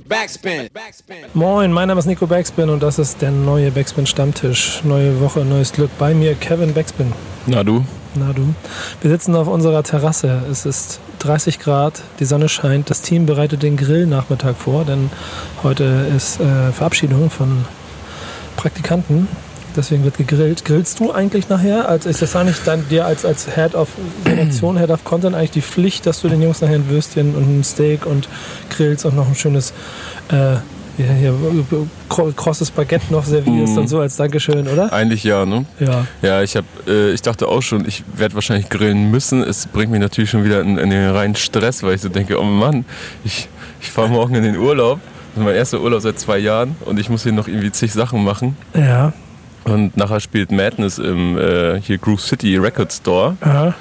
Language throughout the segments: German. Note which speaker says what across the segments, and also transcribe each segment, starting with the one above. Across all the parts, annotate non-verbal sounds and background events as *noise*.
Speaker 1: Backspin.
Speaker 2: Moin, mein Name ist Nico Backspin und das ist der neue Backspin Stammtisch. Neue Woche, neues Glück. Bei mir Kevin Backspin.
Speaker 3: Na du?
Speaker 2: Na du. Wir sitzen auf unserer Terrasse. Es ist 30 Grad, die Sonne scheint. Das Team bereitet den Grillnachmittag vor, denn heute ist äh, Verabschiedung von Praktikanten. Deswegen wird gegrillt. Grillst du eigentlich nachher? Als ist das eigentlich dann dir als, als Head of Redaktion, Head of Content eigentlich die Pflicht, dass du den Jungs nachher ein Würstchen und ein Steak und grillst und noch ein schönes äh, ja, hier, krosses Baguette noch servierst
Speaker 3: Mhm.
Speaker 2: und so als Dankeschön, oder?
Speaker 3: Eigentlich ja, ne?
Speaker 2: Ja.
Speaker 3: Ja, ich hab, äh, ich dachte auch schon, ich werde wahrscheinlich grillen müssen. Es bringt mich natürlich schon wieder in, in den reinen Stress, weil ich so denke, oh Mann, ich, ich fahre morgen in den Urlaub. Das ist mein erster Urlaub seit zwei Jahren und ich muss hier noch irgendwie zig Sachen machen.
Speaker 2: Ja.
Speaker 3: Und nachher spielt Madness im äh, hier Groove City Record Store
Speaker 2: Aha.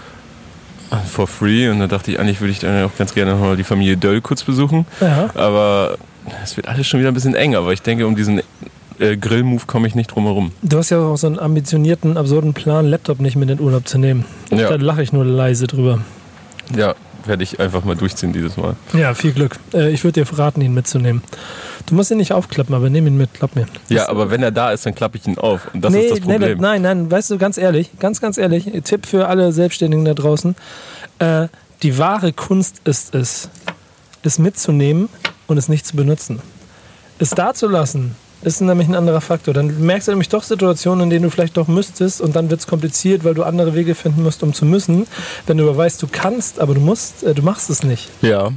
Speaker 3: for free. Und da dachte ich, eigentlich würde ich dann auch ganz gerne noch mal die Familie Döll kurz besuchen.
Speaker 2: Ja.
Speaker 3: Aber es wird alles schon wieder ein bisschen eng. Aber ich denke, um diesen äh, Grill-Move komme ich nicht drum herum.
Speaker 2: Du hast ja auch so einen ambitionierten, absurden Plan, Laptop nicht mit in den Urlaub zu nehmen.
Speaker 3: Ja.
Speaker 2: Da lache ich nur leise drüber.
Speaker 3: Ja, werde ich einfach mal durchziehen dieses Mal.
Speaker 2: Ja, viel Glück. Äh, ich würde dir raten, ihn mitzunehmen. Du musst ihn nicht aufklappen, aber nimm ihn mit, glaub mir.
Speaker 3: Ja, aber wenn er da ist, dann klappe ich ihn auf. Und das
Speaker 2: nee,
Speaker 3: ist das
Speaker 2: nee,
Speaker 3: Problem.
Speaker 2: nein, nein, weißt du, ganz ehrlich, ganz, ganz ehrlich, Tipp für alle Selbstständigen da draußen. Äh, die wahre Kunst ist es, es mitzunehmen und es nicht zu benutzen. Es da zu lassen, ist nämlich ein anderer Faktor. Dann merkst du nämlich doch Situationen, in denen du vielleicht doch müsstest und dann wird es kompliziert, weil du andere Wege finden musst, um zu müssen. Wenn du aber weißt, du kannst, aber du musst, äh, du machst es nicht,
Speaker 3: Ja,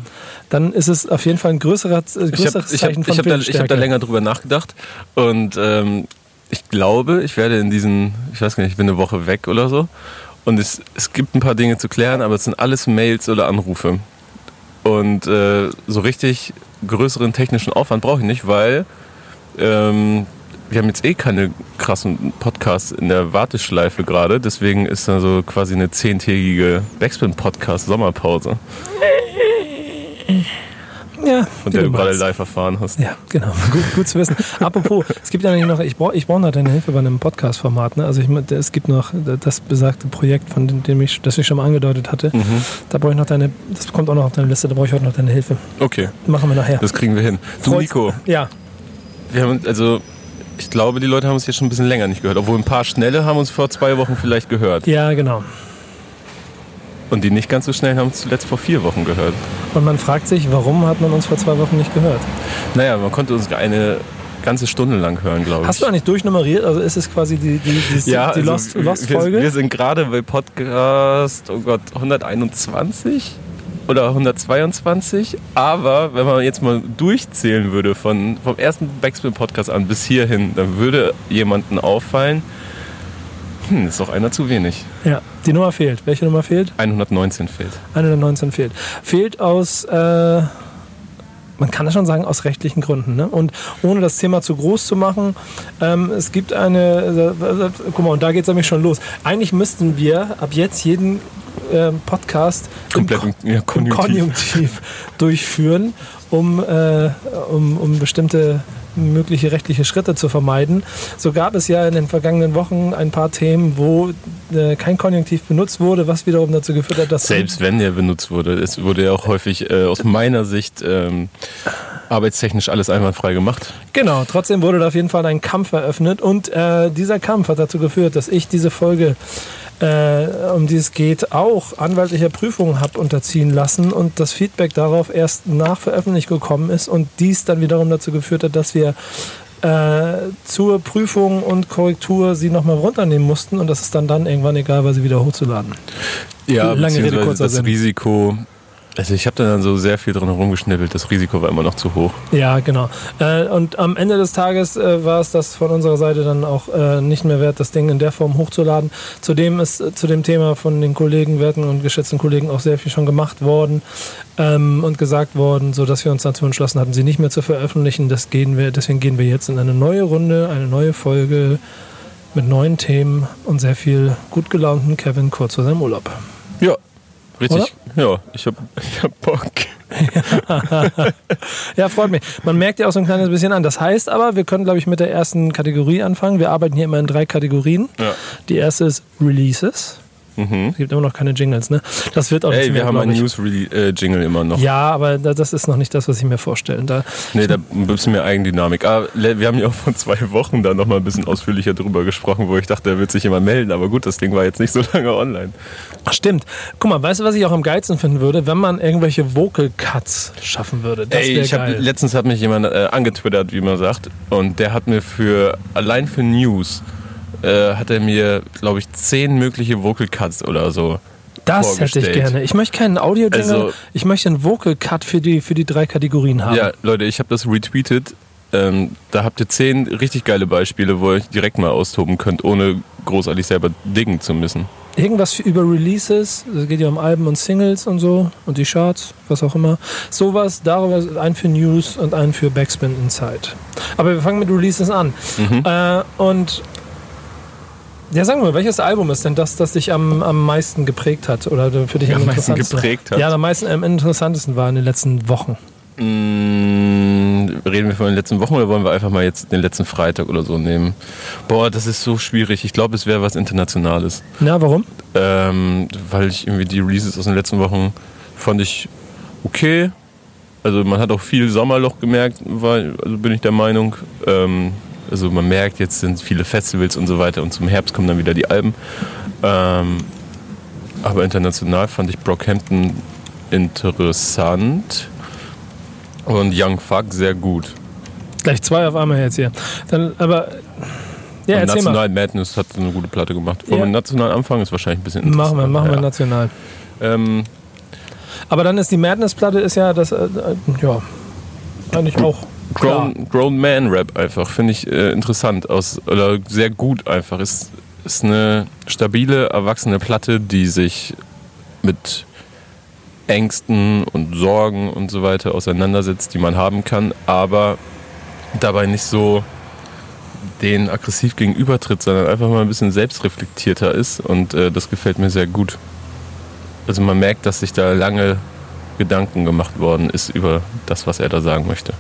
Speaker 2: dann ist es auf jeden Fall ein größerer, äh,
Speaker 3: ich habe
Speaker 2: größeres
Speaker 3: ich hab,
Speaker 2: Zeichen von
Speaker 3: ich hab da, ich hab
Speaker 2: Willensstärke.
Speaker 3: da länger drüber nachgedacht. Und ähm, ich glaube, ich werde in diesen, ich weiß gar nicht, ich bin eine Woche weg oder so. Und es, es gibt ein paar Dinge zu klären, aber es sind alles Mails oder Anrufe. Und äh, so richtig größeren technischen Aufwand brauche ich nicht, weil ähm, wir haben jetzt eh keine krassen Podcasts in der Warteschleife gerade. Deswegen ist da so quasi eine zehntägige Backspin-Podcast-Sommerpause,
Speaker 2: ja,
Speaker 3: von der du gerade live erfahren hast.
Speaker 2: Ja, genau. *laughs* Gut, gut zu wissen. Apropos, es gibt ja noch, ich brauche ich brauch noch deine Hilfe bei einem Podcast-Format. Ne? Also ich, es gibt noch das besagte Projekt, von dem- dem ich, das ich schon mal angedeutet hatte.
Speaker 3: Mhm.
Speaker 2: Da brauche ich noch deine, das kommt auch noch auf deine Liste, da brauche ich heute noch deine Hilfe.
Speaker 3: Okay,
Speaker 2: Machen wir nachher.
Speaker 3: das kriegen wir hin. Du, Nico,
Speaker 2: Ja,
Speaker 3: wir haben, also ich glaube, die Leute haben uns jetzt schon ein bisschen länger nicht gehört. Obwohl ein paar Schnelle haben uns vor zwei Wochen vielleicht gehört.
Speaker 2: ja, genau.
Speaker 3: Und die nicht ganz so schnellen haben uns zuletzt vor vier Wochen gehört.
Speaker 2: Und man fragt sich, warum hat man uns vor zwei Wochen nicht gehört?
Speaker 3: Naja, man konnte uns eine ganze Stunde lang hören, glaube ich.
Speaker 2: Hast du eigentlich durchnummeriert? Also ist es quasi die, die, die,
Speaker 3: ja,
Speaker 2: die
Speaker 3: also
Speaker 2: Lost- Lost-Folge?
Speaker 3: Wir, wir sind gerade bei Podcast, oh Gott, 121 oder 122. Aber wenn man jetzt mal durchzählen würde von, vom ersten Backspin-Podcast an bis hierhin, dann würde jemandem auffallen, hm, ist doch einer zu wenig.
Speaker 2: ja, die Nummer fehlt. Welche Nummer fehlt?
Speaker 3: 119 fehlt.
Speaker 2: Eine der 19 fehlt. Fehlt aus, äh, man kann das schon sagen, aus rechtlichen Gründen. Ne? Und ohne das Thema zu groß zu machen, ähm, es gibt eine, äh, äh, guck mal, und da geht es nämlich schon los. Eigentlich müssten wir ab jetzt jeden ähm, Podcast
Speaker 3: Komplett
Speaker 2: im,
Speaker 3: im- ja,
Speaker 2: im
Speaker 3: Konjunktiv.
Speaker 2: Konjunktiv durchführen, um, äh, um, um bestimmte mögliche rechtliche Schritte zu vermeiden. So gab es ja in den vergangenen Wochen ein paar Themen, wo äh, kein Konjunktiv benutzt wurde, was wiederum dazu geführt hat, dass
Speaker 3: Selbst wenn der benutzt wurde, es wurde ja auch häufig äh, aus meiner Sicht ähm, arbeitstechnisch alles einwandfrei gemacht.
Speaker 2: Genau, trotzdem wurde da auf jeden Fall ein Kampf eröffnet und äh, dieser Kampf hat dazu geführt, dass ich diese Folge, äh, um die es geht, auch anwaltlicher Prüfung habe unterziehen lassen und das Feedback darauf erst nach Veröffentlichung gekommen ist und dies dann wiederum dazu geführt hat, dass wir äh, zur Prüfung und Korrektur sie nochmal runternehmen mussten und das ist dann dann irgendwann egal, weil sie wieder hochzuladen.
Speaker 3: Ja,
Speaker 2: Lange Rede, kurzer
Speaker 3: das
Speaker 2: Sinn.
Speaker 3: Risiko. Also ich habe da dann so sehr viel dran herumgeschnippelt, das Risiko war immer noch zu hoch.
Speaker 2: Ja, genau. Äh, und am Ende des Tages äh, war es das von unserer Seite dann auch äh, nicht mehr wert, das Ding in der Form hochzuladen. Zudem ist äh, zu dem Thema von den Kollegen, werten und geschätzten Kollegen auch sehr viel schon gemacht worden ähm, und gesagt worden, sodass wir uns dazu entschlossen hatten, sie nicht mehr zu veröffentlichen. Das gehen wir, deswegen gehen wir jetzt in eine neue Runde, eine neue Folge mit neuen Themen und sehr viel gut gelaunten Kevin kurz vor seinem Urlaub.
Speaker 3: Ja, richtig. Ja, ich habe *laughs* ich hab Bock. *laughs*
Speaker 2: Ja, freut mich. Man merkt ja auch so ein kleines bisschen an. Das heißt aber, wir können, glaube ich, mit der ersten Kategorie anfangen. Wir arbeiten hier immer in drei Kategorien.
Speaker 3: Ja.
Speaker 2: Die erste ist Releases. Es gibt immer noch keine Jingles, ne? Das wird auch
Speaker 3: Ey,
Speaker 2: nicht
Speaker 3: wir
Speaker 2: mehr,
Speaker 3: haben
Speaker 2: glaub
Speaker 3: einen. News-Jingle immer noch.
Speaker 2: Ja, aber da- das ist noch nicht das, was ich mir vorstelle. Da,
Speaker 3: Nee, da ein bisschen mehr Eigendynamik. Aber le- wir haben ja auch vor zwei Wochen da nochmal ein bisschen ausführlicher drüber gesprochen, wo ich dachte, da wird sich jemand melden. Aber gut, das Ding war jetzt nicht so *laughs* lange online.
Speaker 2: Ach, stimmt. Guck mal, weißt du, was ich auch am geilsten finden würde, wenn man irgendwelche Vocal Cuts schaffen würde? Das
Speaker 3: Ey, ich hab,
Speaker 2: geil.
Speaker 3: letztens hat mich jemand äh, angetwittert, wie man sagt, und der hat mir für, allein für News, äh, hat er mir, glaube ich, zehn mögliche Vocal Cuts oder so.
Speaker 2: Das hätte ich gerne. Ich möchte keinen audio
Speaker 3: Also-
Speaker 2: ich möchte einen Vocal Cut für die, für die drei Kategorien haben.
Speaker 3: Ja, Leute, ich habe das retweetet. Ähm, da habt ihr zehn richtig geile Beispiele, wo ihr euch direkt mal austoben könnt, ohne großartig selber diggen zu müssen.
Speaker 2: Irgendwas über Releases, es geht ja um Alben und Singles und so und die Charts, was auch immer. Sowas, darüber ein für News und ein für Backspin Inside. Aber wir fangen mit Releases an.
Speaker 3: Mhm.
Speaker 2: Äh, und ja, sagen wir, welches Album ist denn das, das dich am, am meisten geprägt hat oder für dich
Speaker 3: Am
Speaker 2: am,
Speaker 3: meisten
Speaker 2: interessantesten-
Speaker 3: geprägt hat?
Speaker 2: Ja, am meisten am interessantesten war in den letzten Wochen.
Speaker 3: Mm, reden wir von den letzten Wochen oder wollen wir einfach mal jetzt den letzten Freitag oder so nehmen? Boah, das ist so schwierig. Ich glaube, es wäre was Internationales.
Speaker 2: Na, warum?
Speaker 3: Ähm, weil ich irgendwie die Releases aus den letzten Wochen fand ich okay. Also man hat auch viel Sommerloch gemerkt, war, also bin ich der Meinung. Ähm, also man merkt, jetzt sind viele Festivals und so weiter und zum Herbst kommen dann wieder die Alben. Ähm, aber international fand ich Brockhampton interessant und Young Fuck sehr gut.
Speaker 2: Gleich zwei auf einmal jetzt hier. Dann, aber ja,
Speaker 3: und
Speaker 2: erzähl mal.
Speaker 3: National Madness hat eine gute Platte gemacht. Wollen
Speaker 2: Ja.
Speaker 3: wir national anfangen? Ist wahrscheinlich ein bisschen
Speaker 2: Machen wir,
Speaker 3: interessant.
Speaker 2: machen wir
Speaker 3: ja.
Speaker 2: national.
Speaker 3: Ähm,
Speaker 2: Aber dann ist die Madness-Platte ist ja das, äh, äh, ja, eigentlich auch
Speaker 3: Grown, Grown Man Rap einfach, finde ich äh, interessant aus, oder sehr gut einfach. Ist, ist eine stabile, erwachsene Platte, die sich mit Ängsten und Sorgen und so weiter auseinandersetzt, die man haben kann, aber dabei nicht so den aggressiv gegenübertritt, sondern einfach mal ein bisschen selbstreflektierter ist und äh, das gefällt mir sehr gut. Also man merkt, dass sich da lange Gedanken gemacht worden ist über das, was er da sagen möchte.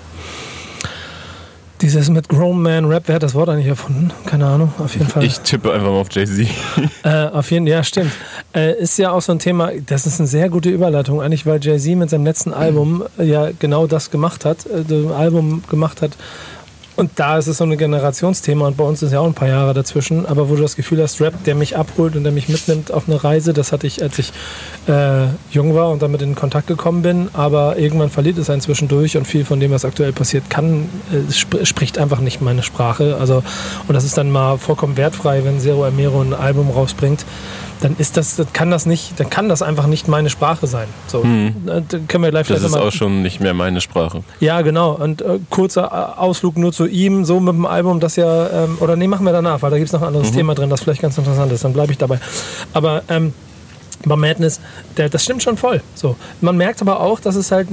Speaker 2: Dieses mit Grown Man Rap, wer hat das Wort eigentlich erfunden? Keine Ahnung, auf jeden Fall.
Speaker 3: Ich tippe einfach mal auf Jay-Z. *laughs*
Speaker 2: Äh, auf jeden ja, stimmt. Äh, ist ja auch so ein Thema, das ist eine sehr gute Überleitung, eigentlich, weil Jay-Z mit seinem letzten Album äh, ja genau das gemacht hat, äh, ein Album gemacht hat. Und da ist es so ein Generationsthema und bei uns ist ja auch ein paar Jahre dazwischen, aber wo du das Gefühl hast, Rap, der mich abholt und der mich mitnimmt auf eine Reise, das hatte ich, als ich äh, jung war und damit in Kontakt gekommen bin, aber irgendwann verliert es einen zwischendurch und viel von dem, was aktuell passiert, kann, äh, sp spricht einfach nicht meine Sprache. Also, und das ist dann mal vollkommen wertfrei, wenn Zero Amero ein Album rausbringt dann ist das, das kann das nicht, dann kann das einfach nicht meine Sprache sein. So, äh, da können wir gleich
Speaker 3: Das ist auch schon nicht mehr meine Sprache.
Speaker 2: ja, genau. Und äh, kurzer äh, Ausflug nur zu ihm, so mit dem Album, das ja, ähm, oder nee, machen wir danach, weil da gibt es noch ein anderes Thema drin, das vielleicht ganz interessant ist, dann bleibe ich dabei. Aber ähm, bei Madness, der, das stimmt schon voll. So. Man merkt aber auch, dass es halt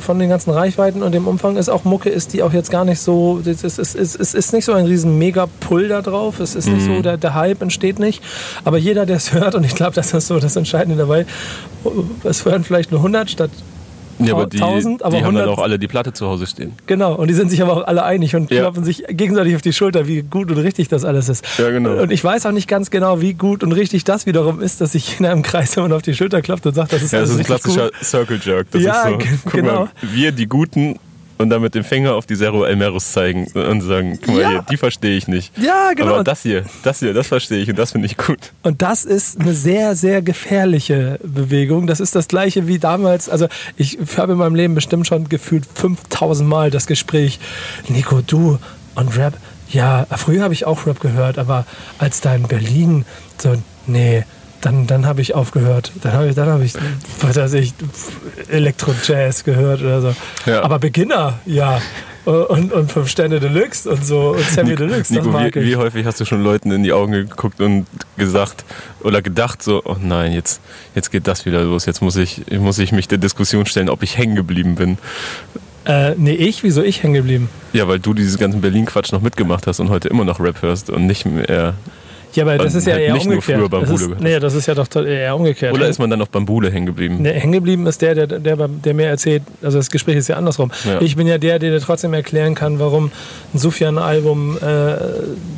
Speaker 2: von den ganzen Reichweiten und dem Umfang ist auch Mucke ist, die auch jetzt gar nicht so, es ist, es ist, es ist nicht so ein riesen Mega-Pull da drauf, es ist nicht so, der, der Hype entsteht nicht, aber jeder, der es hört, und ich glaube, das ist so das Entscheidende dabei, es hören vielleicht nur 100 statt
Speaker 3: Ja, aber die,
Speaker 2: 1000, aber
Speaker 3: die haben dann
Speaker 2: 100
Speaker 3: auch alle die Platte zu Hause stehen.
Speaker 2: Genau, und die sind sich aber auch alle einig und
Speaker 3: Ja.
Speaker 2: klopfen sich gegenseitig auf die Schulter, wie gut und richtig das alles ist.
Speaker 3: Ja, genau.
Speaker 2: Und ich weiß auch nicht ganz genau, wie gut und richtig das wiederum ist, dass sich *laughs* jeder im Kreis immer auf die Schulter klopft und sagt, das ist
Speaker 3: Ja, das ist ein klassischer
Speaker 2: gut.
Speaker 3: Circle Jerk. Das
Speaker 2: Ja,
Speaker 3: ist so, guck
Speaker 2: genau.
Speaker 3: mal, wir die Guten und dann mit dem Finger auf die Zero Elmeros zeigen und sagen, guck mal
Speaker 2: Ja.
Speaker 3: hier, die verstehe ich nicht.
Speaker 2: Ja, genau.
Speaker 3: Aber das hier, das hier, das verstehe ich und das finde ich gut.
Speaker 2: Und das ist eine sehr, sehr gefährliche Bewegung. Das ist das gleiche wie damals. Also ich habe in meinem Leben bestimmt schon gefühlt 5000 Mal das Gespräch, Nico, du und Rap. Ja, früher habe ich auch Rap gehört, aber als da in Berlin so, nee, dann, dann habe ich aufgehört. Dann habe ich, dann habe ich, was weiß ich, Elektro-Jazz gehört oder so.
Speaker 3: Ja.
Speaker 2: Aber Beginner, ja. Und, und Fünf Sterne Deluxe und so und Sammy Deluxe, das
Speaker 3: Nico,
Speaker 2: mag
Speaker 3: wie,
Speaker 2: ich.
Speaker 3: wie häufig hast du schon Leuten in die Augen geguckt und gesagt oder gedacht so, oh nein, jetzt, jetzt geht das wieder los, jetzt muss ich, muss ich mich der Diskussion stellen, ob ich hängen geblieben bin.
Speaker 2: Äh, nee, ich? Wieso ich hängen geblieben?
Speaker 3: Ja, weil du dieses ganzen Berlin-Quatsch noch mitgemacht hast und heute immer noch Rap hörst und nicht mehr
Speaker 2: Ja, aber das ist ja
Speaker 3: halt
Speaker 2: eher
Speaker 3: nicht nur
Speaker 2: umgekehrt.
Speaker 3: früher
Speaker 2: das
Speaker 3: Bambule
Speaker 2: ist,
Speaker 3: gehört.
Speaker 2: nee, das ist ja doch eher umgekehrt.
Speaker 3: Oder ist man dann auf Bambule hängen geblieben?
Speaker 2: Nee, hängen geblieben ist der, der, der, der mir erzählt, also das Gespräch ist ja andersrum.
Speaker 3: Ja.
Speaker 2: Ich bin ja der, der dir trotzdem erklären kann, warum ein Sufjan-Album äh,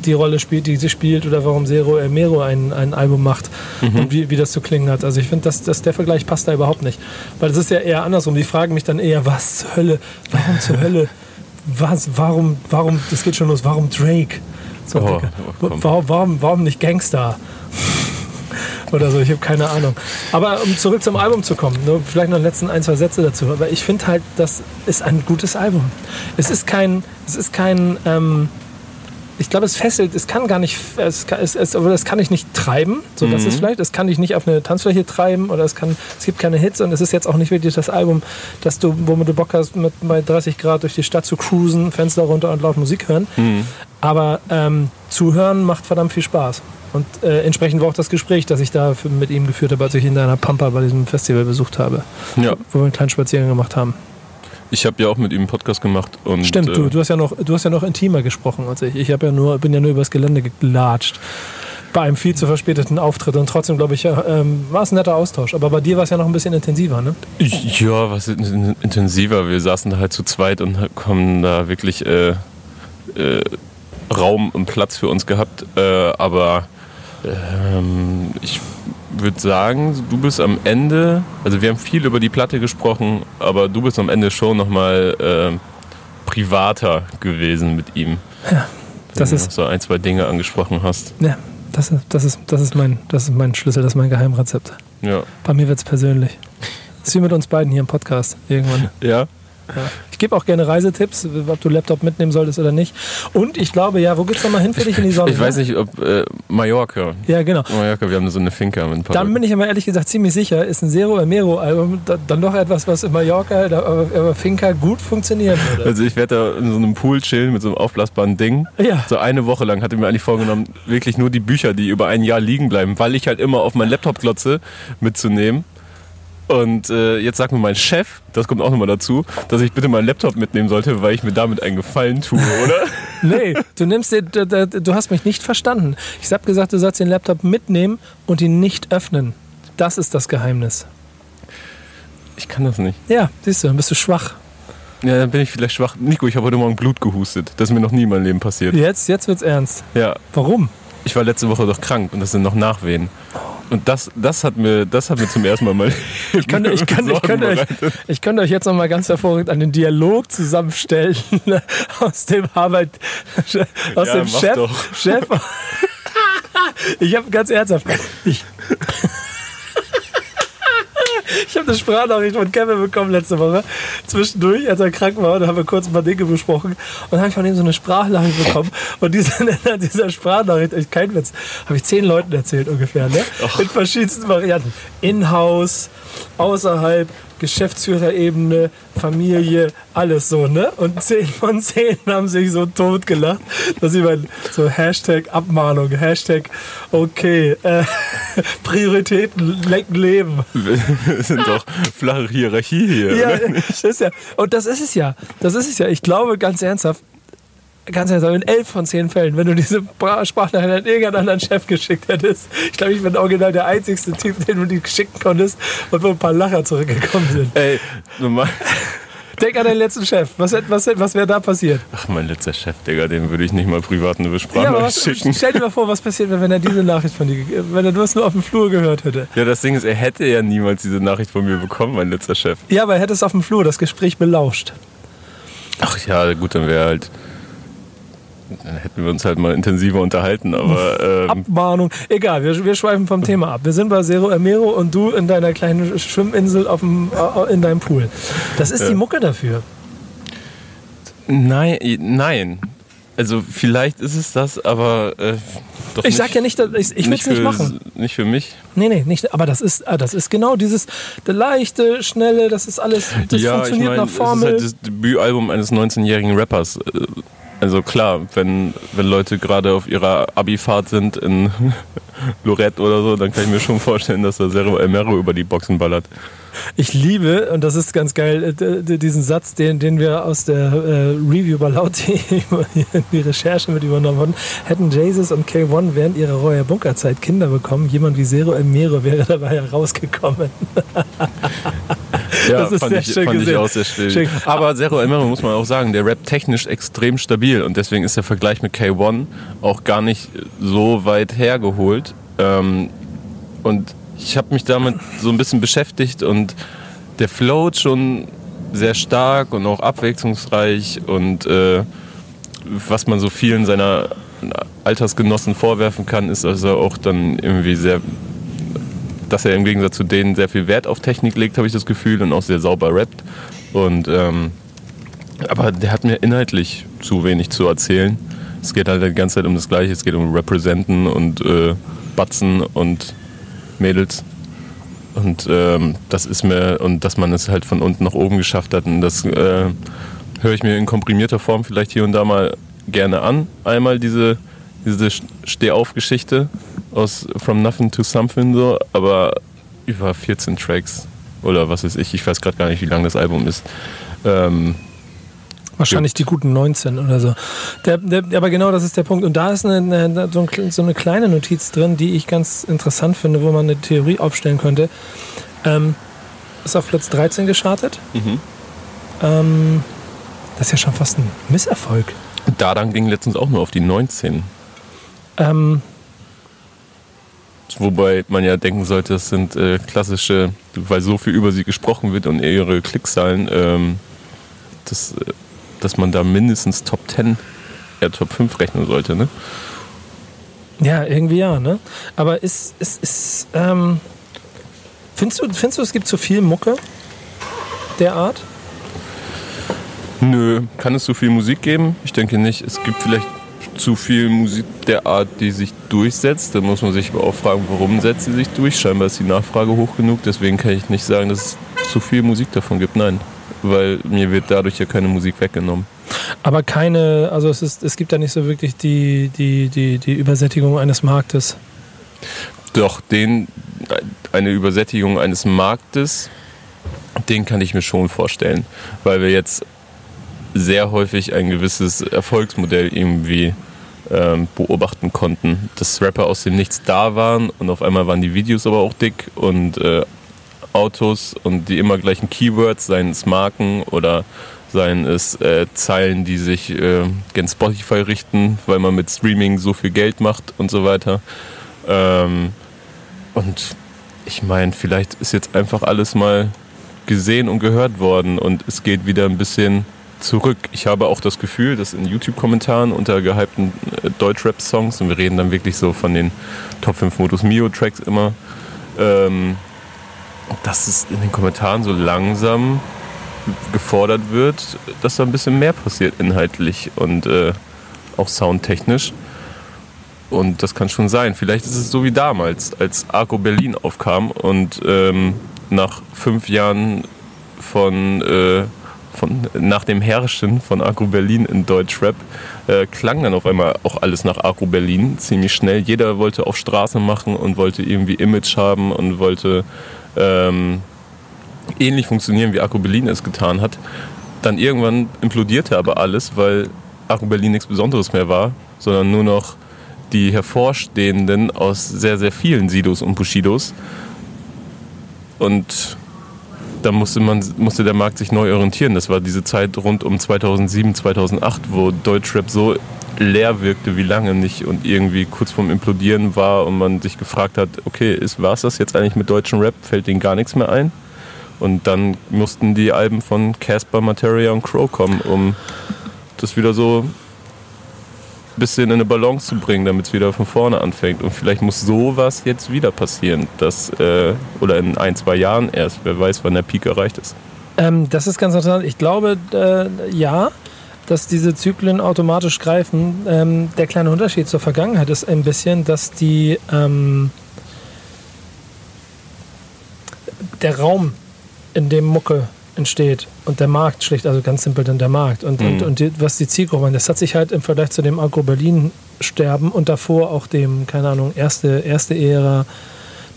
Speaker 2: die Rolle spielt, die sie spielt, oder warum Zero El Mero ein, ein Album macht
Speaker 3: Mhm.
Speaker 2: und wie, wie das zu klingen hat. Also ich finde, dass, dass der Vergleich passt da überhaupt nicht. Weil das ist ja eher andersrum. Die fragen mich dann eher, was zur Hölle, warum zur Hölle, was, warum, warum, das geht schon los, warum Drake? So,
Speaker 3: Oh, oh,
Speaker 2: warum, warum nicht Gangster? *laughs* oder so, ich habe keine Ahnung. Aber um zurück zum Album zu kommen, nur vielleicht noch die letzten ein, zwei Sätze dazu. Aber ich finde halt, das ist ein gutes Album. Es ist kein, es ist kein, ähm, ich glaube, es fesselt, es kann gar nicht, es kann, es, es, aber das kann ich nicht treiben, so das ist vielleicht, es kann ich nicht auf eine Tanzfläche treiben oder es kann, es gibt keine Hits und es ist jetzt auch nicht wirklich das Album, dass du, womit du Bock hast, mit bei 30 Grad durch die Stadt zu cruisen, Fenster runter und laut Musik hören. Aber ähm, zuhören macht verdammt viel Spaß. Und äh, entsprechend war auch das Gespräch, das ich da für, mit ihm geführt habe, als ich ihn in der Pampa bei diesem Festival besucht habe,
Speaker 3: Ja,
Speaker 2: wo wir einen kleinen Spaziergang gemacht haben.
Speaker 3: Ich habe ja auch mit ihm einen Podcast gemacht. Und,
Speaker 2: Stimmt,
Speaker 3: äh,
Speaker 2: du, du, hast ja noch, du hast ja noch intimer gesprochen als ich. Ich ja nur, bin ja nur übers Gelände gelatscht. Bei einem viel zu verspäteten Auftritt. Und trotzdem, glaube ich, ähm, war es ein netter Austausch. Aber bei dir war es ja noch ein bisschen intensiver, ne?
Speaker 3: Ja, was in- intensiver. Wir saßen da halt zu zweit und haben da wirklich äh, äh, Raum und Platz für uns gehabt. Äh, aber ähm, ich würde sagen, du bist am Ende, also wir haben viel über die Platte gesprochen, aber du bist am Ende schon nochmal äh, privater gewesen mit ihm.
Speaker 2: Ja, das
Speaker 3: Wenn du
Speaker 2: ist-
Speaker 3: noch so ein, zwei Dinge angesprochen hast.
Speaker 2: Ja, das ist, das ist, das ist, mein, das ist mein Schlüssel, das ist mein Geheimrezept.
Speaker 3: Ja.
Speaker 2: Bei mir wird es persönlich. Das ist wie mit uns beiden hier im Podcast irgendwann.
Speaker 3: Ja?
Speaker 2: Ja. Ich gebe auch gerne Reisetipps, ob du Laptop mitnehmen solltest oder nicht. Und ich glaube, ja, wo geht's nochmal hin für dich in die Sonne?
Speaker 3: Ich weiß nicht, ob äh, Mallorca.
Speaker 2: Ja, genau.
Speaker 3: Mallorca, wir haben so eine Finca mit ein paar
Speaker 2: Dann bin ich aber ehrlich gesagt ziemlich sicher, ist ein Zero El Mero Album da- dann doch etwas, was in Mallorca, da, aber Finca gut funktionieren würde.
Speaker 3: Also ich werde da in so einem Pool chillen mit so einem aufblasbaren Ding.
Speaker 2: Ja.
Speaker 3: So eine Woche lang hatte ich mir eigentlich vorgenommen, wirklich nur die Bücher, die über ein Jahr liegen bleiben, weil ich halt immer auf meinen Laptop glotze, mitzunehmen. Und äh, jetzt sagt mir mein Chef, das kommt auch nochmal dazu, dass ich bitte meinen Laptop mitnehmen sollte, weil ich mir damit einen Gefallen tue, *laughs* oder?
Speaker 2: Nee, du nimmst dir, du, hast mich nicht verstanden. Ich habe gesagt, du sollst den Laptop mitnehmen und ihn nicht öffnen. Das ist das Geheimnis.
Speaker 3: Ich kann das nicht.
Speaker 2: Ja, siehst du, dann bist du schwach.
Speaker 3: Ja, dann bin ich vielleicht schwach. Nico, ich habe heute Morgen Blut gehustet. Das ist mir noch nie in meinem Leben passiert.
Speaker 2: Jetzt, jetzt wird's ernst.
Speaker 3: Ja,
Speaker 2: Warum?
Speaker 3: ich war letzte Woche doch krank und das sind noch Nachwehen. Und das, das, hat, mir, das hat mir zum ersten Mal mal *laughs*
Speaker 2: Ich könnte, ich könnte, ich könnte, euch, ich könnte euch jetzt noch mal ganz hervorragend einen Dialog zusammenstellen *laughs* aus dem Arbeit, aus
Speaker 3: Ja,
Speaker 2: dem Chef.
Speaker 3: doch.
Speaker 2: Chef. *laughs* Ich habe ganz ernsthaft, ich, ich habe eine Sprachnachricht von Kevin bekommen letzte Woche. Zwischendurch, als er krank war, da haben wir kurz ein paar Dinge besprochen. Und dann habe ich von ihm so eine Sprachnachricht bekommen. Und diese, in *laughs* dieser Sprachnachricht, echt kein Witz, habe ich zehn Leuten erzählt ungefähr. Ne? In verschiedensten Varianten. In-house, außerhalb, Geschäftsführerebene, Familie, alles so, ne? Und zehn von zehn haben sich so tot gelacht, dass ich mein, so Hashtag Abmahnung, Hashtag okay, äh, *laughs* Prioritäten lecken Leben.
Speaker 3: Wir sind doch flache Hierarchie hier.
Speaker 2: Ja, ist ja, und das ist es ja. Das ist es ja. Ich glaube ganz ernsthaft, ganz ernsthaft, in elf von zehn Fällen, wenn du diese Sprachnachricht an irgendeinen anderen Chef geschickt hättest, ich glaube, ich bin original der einzigste Typ, den du die schicken konntest und wo ein paar Lacher zurückgekommen sind.
Speaker 3: Ey, normal.
Speaker 2: Denk an deinen letzten Chef. Was, was, was wäre da passiert?
Speaker 3: Ach, mein letzter Chef, Digga, dem würde ich nicht mal privat eine
Speaker 2: Ja,
Speaker 3: Sprache
Speaker 2: was,
Speaker 3: schicken.
Speaker 2: stell dir mal vor, was passiert wäre, wenn er diese Nachricht von dir, wenn er das nur auf dem Flur gehört hätte.
Speaker 3: Ja, das Ding ist, er hätte ja niemals diese Nachricht von mir bekommen, mein letzter Chef.
Speaker 2: Ja, aber er hätte es auf dem Flur das Gespräch belauscht.
Speaker 3: Ach ja, gut, dann wäre halt. Dann hätten wir uns halt mal intensiver unterhalten, aber. *laughs* Ähm,
Speaker 2: Abmahnung. Egal, wir, wir schweifen vom Thema ab. Wir sind bei Zero Emero und du in deiner kleinen Schwimminsel auf dem, äh, in deinem Pool. Das ist die Mucke dafür.
Speaker 3: nein, nein. Also, vielleicht ist es das, aber. Äh, doch
Speaker 2: Ich sag ja nicht, dass- ich, ich will es nicht machen.
Speaker 3: Nicht für mich.
Speaker 2: Nee, nee, nicht. Aber das ist, ah, das ist genau dieses der leichte, schnelle, das ist alles, das
Speaker 3: ja, ich
Speaker 2: funktioniert
Speaker 3: meine,
Speaker 2: nach
Speaker 3: es ist
Speaker 2: Formel.
Speaker 3: halt das Debütalbum eines 19-jährigen Rappers. Also klar, wenn, wenn Leute gerade auf ihrer Abi-Fahrt sind in *laughs* Lorette oder so, dann kann ich mir schon vorstellen, dass da Zero Elmero über die Boxen ballert.
Speaker 2: Ich liebe, und das ist ganz geil, äh, diesen Satz, den, den wir aus der äh, Review bei Lauti *laughs* in die Recherche mit übernommen haben. Hätten Jesus und K1 während ihrer Royer Bunkerzeit Kinder bekommen, jemand wie Zero Elmero wäre dabei herausgekommen. *laughs*
Speaker 3: ja, das ist sehr ich, schön fand ich auch sehr schön. Aber Zero Elmero muss man auch sagen, der Rap technisch extrem stabil und deswegen ist der Vergleich mit K1 auch gar nicht so weit hergeholt. Ähm, und ich habe mich damit so ein bisschen beschäftigt und der float schon sehr stark und auch abwechslungsreich und äh, was man so vielen seiner Altersgenossen vorwerfen kann, ist also auch dann irgendwie sehr, dass er im Gegensatz zu denen sehr viel Wert auf Technik legt, habe ich das Gefühl, und auch sehr sauber rappt. Und ähm, aber der hat mir inhaltlich zu wenig zu erzählen. Es geht halt die ganze Zeit um das Gleiche. Es geht um Representen und äh, Batzen und Mädels. Und ähm, das ist mir, und dass man es halt von unten nach oben geschafft hat. Und das äh, höre ich mir in komprimierter Form vielleicht hier und da mal gerne an. Einmal diese, diese Stehauf-Geschichte aus From Nothing to Something so, aber über 14 Tracks oder was weiß ich, ich weiß gerade gar nicht, wie lang das Album ist. Ähm,
Speaker 2: Wahrscheinlich die guten 19 oder so. Der, der, aber genau das ist der Punkt. Und da ist eine, so, ein, so, eine kleine Notiz drin, die ich ganz interessant finde, wo man eine Theorie aufstellen könnte. Ähm, ist auf Platz 13 gestartet. Mhm. Ähm, das ist ja schon fast ein Misserfolg.
Speaker 3: Dadan ging letztens auch nur auf die 19. Ähm, Wobei man ja denken sollte, das sind äh, klassische, weil so viel über sie gesprochen wird und ihre Klickzahlen, ähm, das äh, dass man da mindestens Top 10, ja Top 5 rechnen sollte, ne?
Speaker 2: Ja, irgendwie ja, ne? Aber ist, ist, ist ähm, findest, du, findest du, es gibt zu viel Mucke der Art?
Speaker 3: Nö, kann es zu viel Musik geben? Ich denke nicht. Es gibt vielleicht zu viel Musik der Art, die sich durchsetzt. Da muss man sich aber auch fragen, warum setzt sie sich durch? Scheinbar ist die Nachfrage hoch genug. Deswegen kann ich nicht sagen, dass es zu viel Musik davon gibt. Nein weil mir wird dadurch ja keine Musik weggenommen.
Speaker 2: Aber keine, also es, ist, es gibt da nicht so wirklich die, die, die, die Übersättigung eines Marktes.
Speaker 3: Doch, den, eine Übersättigung eines Marktes, den kann ich mir schon vorstellen, weil wir jetzt sehr häufig ein gewisses Erfolgsmodell irgendwie ähm, beobachten konnten, dass Rapper aus dem Nichts da waren und auf einmal waren die Videos aber auch dick und äh, Autos und die immer gleichen Keywords, seien es Marken oder seien es äh, Zeilen, die sich äh, gen Spotify richten, weil man mit Streaming so viel Geld macht und so weiter. Ähm, und ich meine, vielleicht ist jetzt einfach alles mal gesehen und gehört worden und es geht wieder ein bisschen zurück. Ich habe auch das Gefühl, dass in YouTube-Kommentaren unter gehypten äh, Deutschrap-Songs, und wir reden dann wirklich so von den Top 5 Modus Mio-Tracks immer, ähm, dass es in den Kommentaren so langsam gefordert wird, dass da ein bisschen mehr passiert inhaltlich und äh, auch soundtechnisch. Und das kann schon sein. Vielleicht ist es so wie damals, als Arco Berlin aufkam und ähm, nach fünf Jahren von, äh, von nach dem Herrschen von Arco Berlin in Deutschrap äh, klang dann auf einmal auch alles nach Arco Berlin ziemlich schnell. Jeder wollte auf Straße machen und wollte irgendwie Image haben und wollte ähm, ähnlich funktionieren, wie Akku Berlin es getan hat. Dann irgendwann implodierte aber alles, weil Akku Berlin nichts Besonderes mehr war, sondern nur noch die hervorstehenden aus sehr, sehr vielen Sidos und Bushidos. Und da musste, man, musste der Markt sich neu orientieren. Das war diese Zeit rund um 2007, 2008, wo Deutschrap so leer wirkte wie lange nicht und irgendwie kurz vorm Implodieren war und man sich gefragt hat, okay, war es das jetzt eigentlich mit deutschem Rap? Fällt denen gar nichts mehr ein? Und dann mussten die Alben von Casper, Materia und Crow kommen, um das wieder so bisschen in eine Balance zu bringen, damit es wieder von vorne anfängt. Und vielleicht muss sowas jetzt wieder passieren, dass, äh, oder in ein, zwei Jahren erst, wer weiß, wann der Peak erreicht ist.
Speaker 2: Ähm, das ist ganz interessant. Ich glaube, äh, ja dass diese Zyklen automatisch greifen. Ähm, der kleine Unterschied zur Vergangenheit ist ein bisschen, dass die ähm, der Raum, in dem Mucke entsteht und der Markt schlicht, also ganz simpel dann der Markt und,
Speaker 3: Mhm.
Speaker 2: und, und die, was die Zielgruppe, das hat sich halt im Vergleich zu dem Agro-Berlin-Sterben und davor auch dem, keine Ahnung, erste, erste Ära,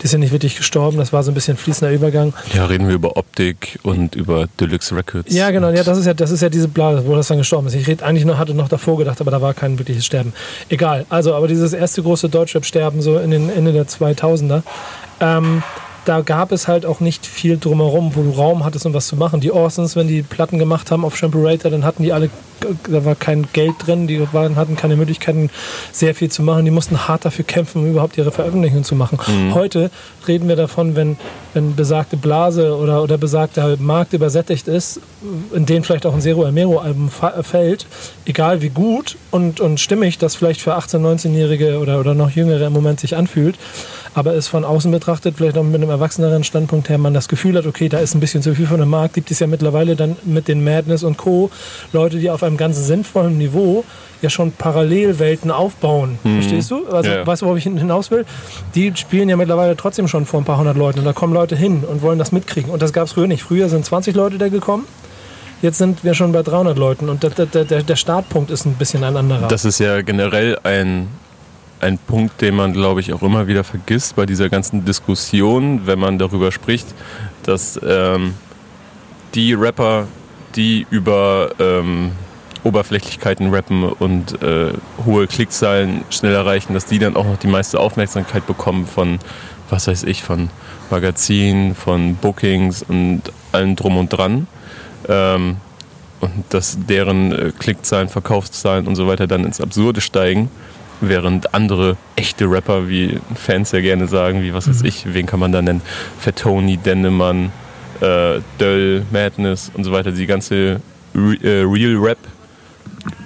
Speaker 2: die ist ja nicht wirklich gestorben, das war so ein bisschen fließender Übergang.
Speaker 3: Ja, reden wir über Optik und über Deluxe Records.
Speaker 2: Ja, genau, ja, das ist ja, das ist ja diese Blase, wo das dann gestorben ist. Ich red, eigentlich noch, hatte noch davor gedacht, aber da war kein wirkliches Sterben. Egal, also, aber dieses erste große Deutschrap-Sterben so in den Ende der 2000er, ähm, da gab es halt auch nicht viel drumherum, wo du Raum hattest, um was zu machen. Die Orsons, wenn die Platten gemacht haben auf Shampoo-Rater, dann hatten die alle, da war kein Geld drin, die waren, hatten keine Möglichkeiten, sehr viel zu machen. Die mussten hart dafür kämpfen, um überhaupt ihre Veröffentlichung zu machen. Heute reden wir davon, wenn, wenn besagte Blase oder, oder besagter Markt übersättigt ist, in den vielleicht auch ein Zero Amero-Album fa- fällt, egal wie gut und, und stimmig das vielleicht für 18-, 19-Jährige oder, oder noch Jüngere im Moment sich anfühlt, aber es von außen betrachtet, vielleicht auch mit einem erwachseneren Standpunkt her, man das Gefühl hat, okay, da ist ein bisschen zu viel von dem Markt, gibt es ja mittlerweile dann mit den Madness und Co. Leute, die auf einem ganz sinnvollen Niveau ja schon Parallelwelten aufbauen. Verstehst du? Also,
Speaker 3: Ja.
Speaker 2: weißt du, worauf ich hin- hinaus will? Die spielen ja mittlerweile trotzdem schon vor ein paar hundert Leuten und da kommen Leute hin und wollen das mitkriegen. Und das gab es früher nicht. Früher sind 20 Leute da gekommen. Jetzt sind wir schon bei 300 Leuten und der, der, der Startpunkt ist ein bisschen ein anderer.
Speaker 3: Das ist ja generell ein, ein Punkt, den man, glaube ich, auch immer wieder vergisst bei dieser ganzen Diskussion, wenn man darüber spricht, dass ähm, die Rapper, die über ähm, Oberflächlichkeiten rappen und äh, hohe Klickzahlen schnell erreichen, dass die dann auch noch die meiste Aufmerksamkeit bekommen von, was weiß ich, von Magazinen, von Bookings und allem drum und dran. Ähm, und dass deren äh, Klickzahlen, Verkaufszahlen und so weiter dann ins Absurde steigen, während andere echte Rapper, wie Fans ja gerne sagen, wie was weiß ich, wen kann man da nennen, Fettoni, Dennemann, äh, Döll, Madness und so weiter, die ganze Re äh, Real Rap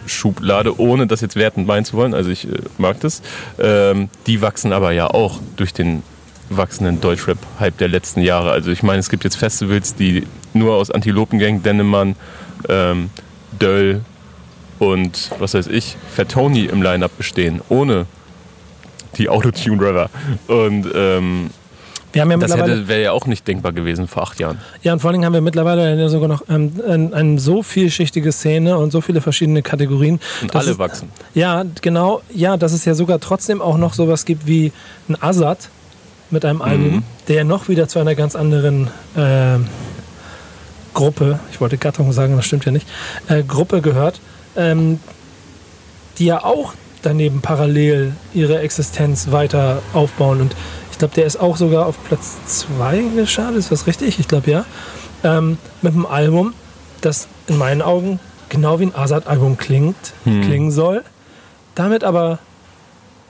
Speaker 3: Schublade, ohne das jetzt wertend meinen zu wollen, also ich äh, mag das, ähm, die wachsen aber ja auch durch den wachsenden Deutschrap-Hype der letzten Jahre. Also ich meine, es gibt jetzt Festivals, die nur aus Antilopengang, Dennemann, ähm, Döll und was weiß ich, Fettoni im Line-Up bestehen, ohne die Autotune-Rapper. Und ähm,
Speaker 2: wir haben ja
Speaker 3: das wäre ja auch nicht denkbar gewesen vor acht Jahren.
Speaker 2: ja, und vor allen Dingen haben wir mittlerweile sogar noch ähm, ein, ein so vielschichtige Szene und so viele verschiedene Kategorien.
Speaker 3: Und alle
Speaker 2: es-
Speaker 3: wachsen.
Speaker 2: Ja, genau. Ja, dass es ja sogar trotzdem auch noch sowas gibt wie ein Azad mit einem Album, der ja noch wieder zu einer ganz anderen äh, Gruppe, ich wollte Gattung sagen, das stimmt ja nicht, äh, Gruppe gehört, ähm, die ja auch daneben parallel ihre Existenz weiter aufbauen. Und ich glaube, der ist auch sogar auf Platz 2 gestartet, ist das richtig? Ich glaube ja. Ähm, mit einem Album, das in meinen Augen genau wie ein Azad-Album klingt, klingen soll, damit aber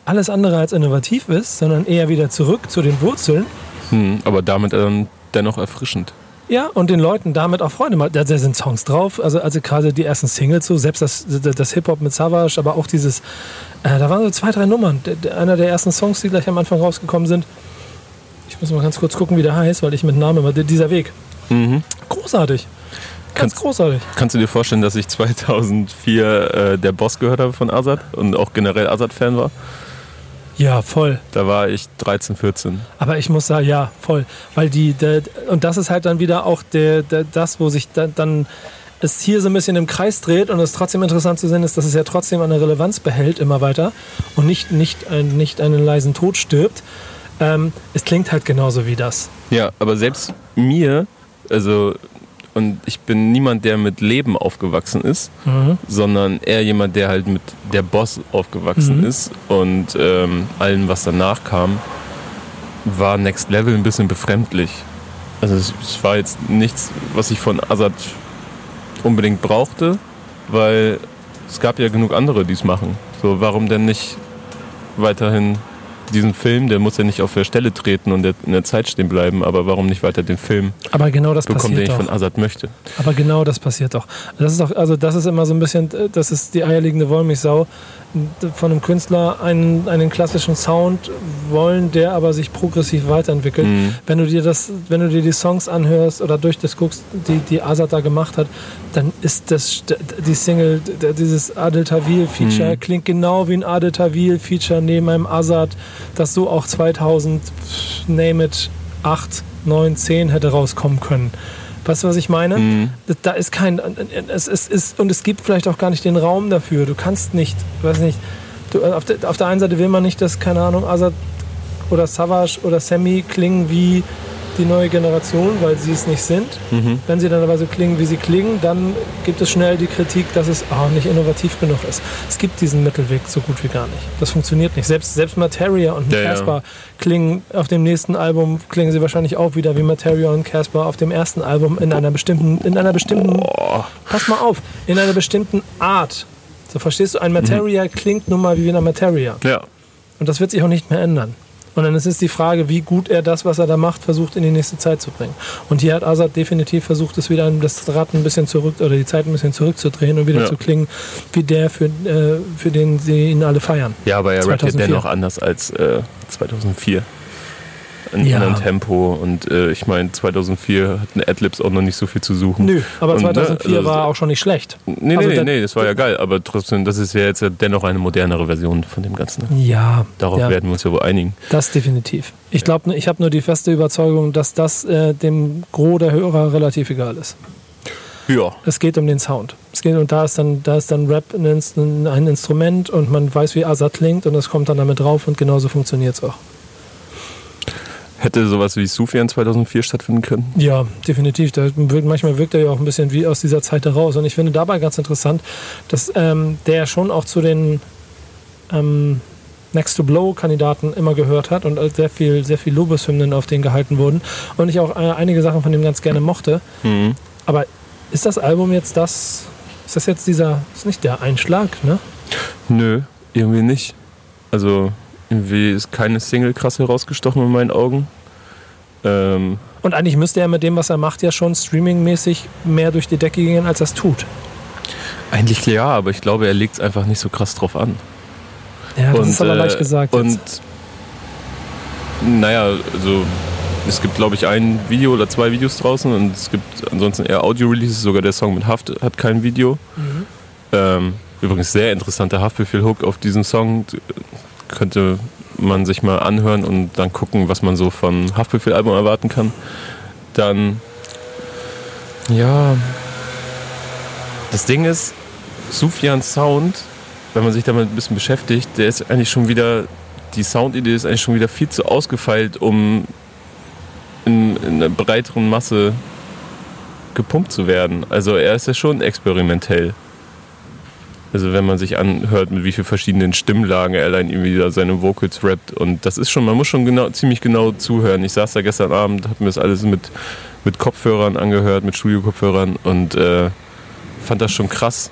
Speaker 2: alles andere als innovativ ist, sondern eher wieder zurück zu den Wurzeln.
Speaker 3: Hm, aber damit dann dennoch erfrischend.
Speaker 2: Ja, und den Leuten damit auch Freude macht. Da, da sind Songs drauf, also, also gerade die ersten Singles so, selbst das, das, Hip-Hop mit Savage, aber auch dieses, äh, da waren so zwei, drei Nummern. Einer der ersten Songs, die gleich am Anfang rausgekommen sind. Ich muss mal ganz kurz gucken, wie der heißt, weil ich mit Namen immer, dieser Weg.
Speaker 3: Mhm.
Speaker 2: Großartig. Ganz
Speaker 3: Kannst-
Speaker 2: großartig.
Speaker 3: Kannst du dir vorstellen, dass ich *laughs* 2004 äh, der Boss gehört habe von Azad und auch generell Azad-Fan war?
Speaker 2: Ja, voll.
Speaker 3: Da war ich 13, 14.
Speaker 2: Aber ich muss sagen, ja, voll. Weil die, der, und das ist halt dann wieder auch der, der, das, wo sich da, dann es hier so ein bisschen im Kreis dreht und es trotzdem interessant zu sehen ist, dass es ja trotzdem eine Relevanz behält immer weiter und nicht, nicht, ein, nicht einen leisen Tod stirbt. Ähm, es klingt halt genauso wie das.
Speaker 3: Ja, aber selbst mir, also, und ich bin niemand, der mit Leben aufgewachsen ist, sondern eher jemand, der halt mit der Boss aufgewachsen
Speaker 2: Mhm.
Speaker 3: ist und ähm, allem, was danach kam, war Next Level ein bisschen befremdlich. Also es, es war jetzt nichts, was ich von Azad unbedingt brauchte, weil es gab ja genug andere, die es machen. So, warum denn nicht weiterhin diesen Film, der muss ja nicht auf der Stelle treten und in der Zeit stehen bleiben, aber warum nicht weiter den Film
Speaker 2: Aber genau das
Speaker 3: bekommen, den ich
Speaker 2: doch.
Speaker 3: von Azad möchte?
Speaker 2: Aber genau das passiert doch. Das ist doch, also das ist immer so ein bisschen, äh, das ist die eierlegende Wollmilchsau von einem Künstler einen, einen klassischen Sound wollen, der aber sich progressiv weiterentwickelt.
Speaker 3: Mhm.
Speaker 2: Wenn du dir das, wenn du dir die Songs anhörst oder durch das guckst, die die Azad da gemacht hat, dann ist das die Single, dieses Adel Tawil Feature
Speaker 3: Mhm.
Speaker 2: klingt genau wie ein Adel Tawil Feature neben einem Azad, das so auch 2000 pff, name it 8, 9, 10 hätte rauskommen können. Weißt du, was ich meine?
Speaker 3: Mhm.
Speaker 2: Da ist kein. Es, es ist, und es gibt vielleicht auch gar nicht den Raum dafür. Du kannst nicht, weiß nicht. Du, auf, der, auf der einen Seite will man nicht, dass, keine Ahnung, Azad oder Savage oder Sammy klingen wie die neue Generation, weil sie es nicht sind.
Speaker 3: Mhm.
Speaker 2: Wenn sie dann aber so klingen, wie sie klingen, dann gibt es schnell die Kritik, dass es auch nicht innovativ genug ist. Es gibt diesen Mittelweg so gut wie gar nicht. Das funktioniert nicht. Selbst, selbst Materia und
Speaker 3: Ja, ja.
Speaker 2: Casper klingen auf dem nächsten Album, klingen sie wahrscheinlich auch wieder wie Materia und Casper auf dem ersten Album in einer bestimmten, in einer bestimmten,
Speaker 3: Oh,
Speaker 2: pass mal auf, in einer bestimmten Art. So verstehst du, ein Materia klingt nun mal wie eine Materia.
Speaker 3: ja.
Speaker 2: Und das wird sich auch nicht mehr ändern. Und dann ist es die Frage, wie gut er das, was er da macht, versucht in die nächste Zeit zu bringen. Und hier hat Azad definitiv versucht, es wieder das Rad ein bisschen zurück oder die Zeit ein bisschen zurückzudrehen und wieder
Speaker 3: Ja.
Speaker 2: zu klingen wie der, für, äh, für den sie ihn alle feiern.
Speaker 3: Ja, aber er rappt ja
Speaker 2: 2004.
Speaker 3: dennoch anders als äh, 2004. In
Speaker 2: Ja.
Speaker 3: anderen Tempo. Und äh, ich meine, 2004 hatten Adlibs auch noch nicht so viel zu suchen.
Speaker 2: Nö, aber
Speaker 3: Und, ne,
Speaker 2: 2004
Speaker 3: also-
Speaker 2: war auch schon nicht schlecht.
Speaker 3: Nee,
Speaker 2: Also
Speaker 3: nee,
Speaker 2: da-
Speaker 3: nee, das war ja geil. Aber trotzdem, das ist ja jetzt ja dennoch eine modernere Version von dem Ganzen. ne?
Speaker 2: Ja,
Speaker 3: Darauf
Speaker 2: ja.
Speaker 3: werden wir uns ja wohl einigen.
Speaker 2: Das definitiv. Ich glaube, ich habe nur die feste Überzeugung, dass das äh, dem Gros der Hörer relativ egal ist.
Speaker 3: Ja.
Speaker 2: Es geht um den Sound. Es geht und da ist dann, da ist dann Rap ein, ein Instrument und man weiß, wie Azad klingt und das kommt dann damit drauf und genauso funktioniert es auch.
Speaker 3: Hätte sowas wie Sufjan 2004 stattfinden können?
Speaker 2: Ja, definitiv. Da wirkt, manchmal wirkt er ja auch ein bisschen wie aus dieser Zeit heraus. Und ich finde dabei ganz interessant, dass ähm, der schon auch zu den ähm, Next to Blow-Kandidaten immer gehört hat und sehr viel, sehr viel Lobeshymnen auf den gehalten wurden. Und ich auch äh, einige Sachen von dem ganz gerne mochte.
Speaker 3: Mhm.
Speaker 2: Aber ist das Album jetzt das? Ist das jetzt dieser, ist nicht der Einschlag, ne?
Speaker 3: Nö, irgendwie nicht. Also, irgendwie ist keine Single krass herausgestochen in meinen Augen. Ähm,
Speaker 2: Und eigentlich müsste er mit dem, was er macht, ja schon streamingmäßig mehr durch die Decke gehen, als er es tut.
Speaker 3: eigentlich ja, aber ich glaube, er legt es einfach nicht so krass drauf an.
Speaker 2: Ja, das ist aber
Speaker 3: äh,
Speaker 2: leicht gesagt.
Speaker 3: Und
Speaker 2: jetzt.
Speaker 3: naja, also es gibt glaube ich ein Video oder zwei Videos draußen und es gibt ansonsten eher Audio-Releases, sogar der Song mit Haft hat kein Video.
Speaker 2: Mhm.
Speaker 3: Ähm, übrigens sehr interessanter Haftbefehl-Hook auf diesen Song. Könnte man sich mal anhören und dann gucken, was man so von Haftbefehl-Album erwarten kann. Dann, ja, das Ding ist, Sufjans Sound, wenn man sich damit ein bisschen beschäftigt, der ist eigentlich schon wieder, die Soundidee ist eigentlich schon wieder viel zu ausgefeilt, um in, in einer breiteren Masse gepumpt zu werden. Also er ist ja schon experimentell. Also wenn man sich anhört, mit wie vielen verschiedenen Stimmlagen er allein irgendwie da seine Vocals rappt und das ist schon, man muss schon genau, ziemlich genau zuhören. Ich saß da gestern Abend, habe mir das alles mit, mit Kopfhörern angehört, mit Studiokopfhörern und äh, fand das schon krass.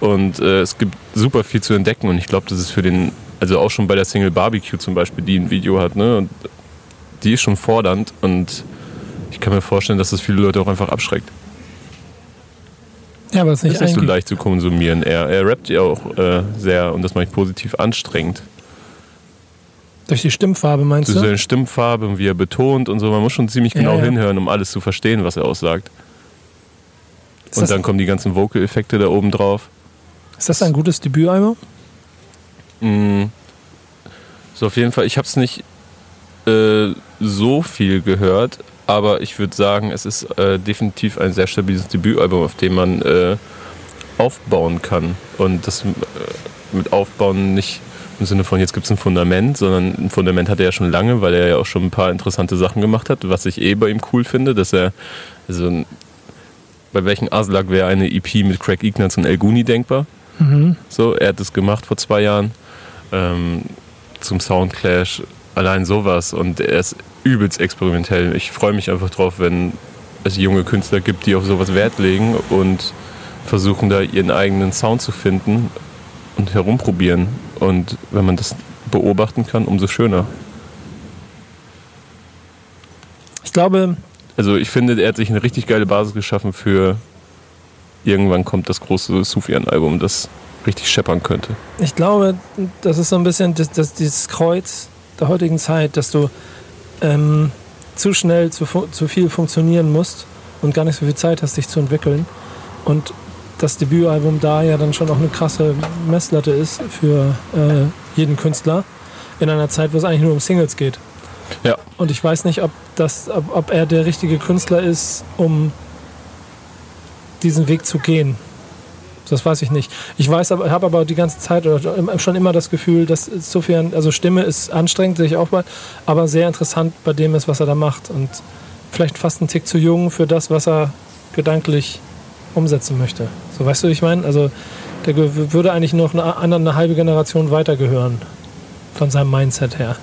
Speaker 3: Und äh, es gibt super viel zu entdecken und ich glaube, das ist für den, also auch schon bei der Single Barbecue zum Beispiel, die ein Video hat, ne? Und die ist schon fordernd und ich kann mir vorstellen, dass das viele Leute auch einfach abschreckt.
Speaker 2: Ja, aber es ist
Speaker 3: Das
Speaker 2: nicht,
Speaker 3: ist nicht so leicht zu konsumieren. Er, er rappt ja auch äh, sehr, und das mache ich positiv, anstrengend.
Speaker 2: durch die Stimmfarbe, meinst du?
Speaker 3: seiner Stimmfarbe und wie er betont und so. Man muss schon ziemlich
Speaker 2: Ja,
Speaker 3: genau
Speaker 2: ja.
Speaker 3: hinhören, um alles zu verstehen, was er aussagt.
Speaker 2: Ist
Speaker 3: Und dann kommen die ganzen Vocal-Effekte da oben drauf.
Speaker 2: ist das ein gutes Debütalbum?
Speaker 3: Mm. So, auf jeden Fall, ich habe es nicht äh, so viel gehört, aber ich würde sagen, es ist äh, definitiv ein sehr stabiles Debütalbum, auf dem man äh, aufbauen kann. Und das äh, mit aufbauen nicht im Sinne von, jetzt gibt es ein Fundament, sondern ein Fundament hat er ja schon lange, weil er ja auch schon ein paar interessante Sachen gemacht hat, was ich eh bei ihm cool finde, dass er, also bei welchen Aslak wäre eine EP mit Craig Ignatz und El Guni denkbar?
Speaker 2: Mhm.
Speaker 3: So, er hat das gemacht vor zwei Jahren ähm, zum Soundclash, allein sowas und er ist übelst experimentell. Ich freue mich einfach drauf, wenn es junge Künstler gibt, die auf sowas Wert legen und versuchen da ihren eigenen Sound zu finden und herumprobieren. Und wenn man das beobachten kann, umso schöner.
Speaker 2: Ich glaube,
Speaker 3: Also ich finde, er hat sich eine richtig geile Basis geschaffen für irgendwann kommt das große Sufjan-Album, das richtig scheppern könnte.
Speaker 2: ich glaube, das ist so ein bisschen das, das, dieses Kreuz der heutigen Zeit, dass du ähm, zu schnell zu, zu viel funktionieren musst und gar nicht so viel Zeit hast, dich zu entwickeln. Und das Debütalbum da ja dann schon auch eine krasse Messlatte ist für äh, jeden Künstler in einer Zeit, wo es eigentlich nur um Singles geht.
Speaker 3: Ja,
Speaker 2: Und ich weiß nicht, ob, das, ob, ob er der richtige Künstler ist, um diesen Weg zu gehen. Das weiß ich nicht. Ich weiß aber, habe aber die ganze Zeit oder schon immer das Gefühl, dass insofern, also Stimme ist anstrengend, sehe ich auch mal, aber sehr interessant bei dem ist, was er da macht. Und vielleicht fast ein Tick zu jung für das, was er gedanklich umsetzen möchte. So weißt du, wie ich meine? Also der würde eigentlich noch eine, eine halbe Generation weitergehören. Von seinem Mindset her.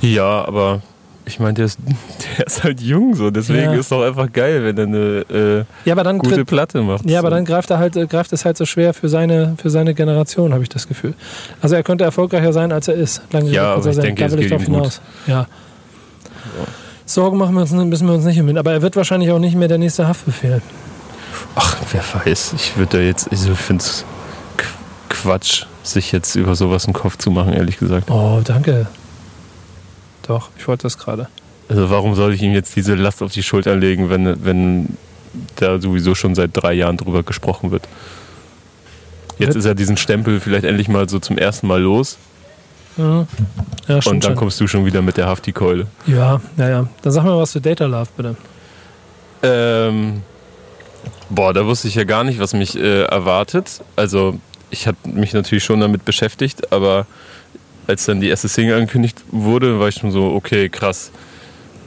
Speaker 3: Ja, aber ich meine, der ist, *laughs* der ist halt jung so, deswegen ja. ist es doch einfach geil, wenn er eine äh, ja, gute tritt, Platte macht.
Speaker 2: Ja, aber dann greift er halt, äh, greift es halt so schwer für seine, für seine Generation, habe ich das Gefühl. Also er könnte erfolgreicher sein, als er ist.
Speaker 3: Lange ja, aber ich denke, da will ich drauf hinaus.
Speaker 2: Ja. ja. Sorgen machen wir uns, müssen wir uns nicht im Aber er wird wahrscheinlich auch nicht mehr der nächste Haftbefehl.
Speaker 3: Ach, wer weiß. Ich würde da jetzt, also ich finde es Quatsch, sich jetzt über sowas einen Kopf zu machen, ehrlich gesagt.
Speaker 2: Oh, danke. Doch, ich wollte das gerade.
Speaker 3: Also warum soll ich ihm jetzt diese Last auf die Schulter legen, wenn, wenn da sowieso schon seit drei Jahren drüber gesprochen wird? Jetzt ist er diesen Stempel vielleicht endlich mal so zum ersten Mal los.
Speaker 2: Mhm. Ja,
Speaker 3: und dann schon. kommst du schon wieder mit der Hafti-Keule.
Speaker 2: Ja, ja, ja. Dann sag mal was zu Data Love, bitte.
Speaker 3: Ähm, boah, da wusste ich ja gar nicht, was mich äh, erwartet. Also, ich habe mich natürlich schon damit beschäftigt, aber als dann die erste Single angekündigt wurde, war ich schon so, okay, krass.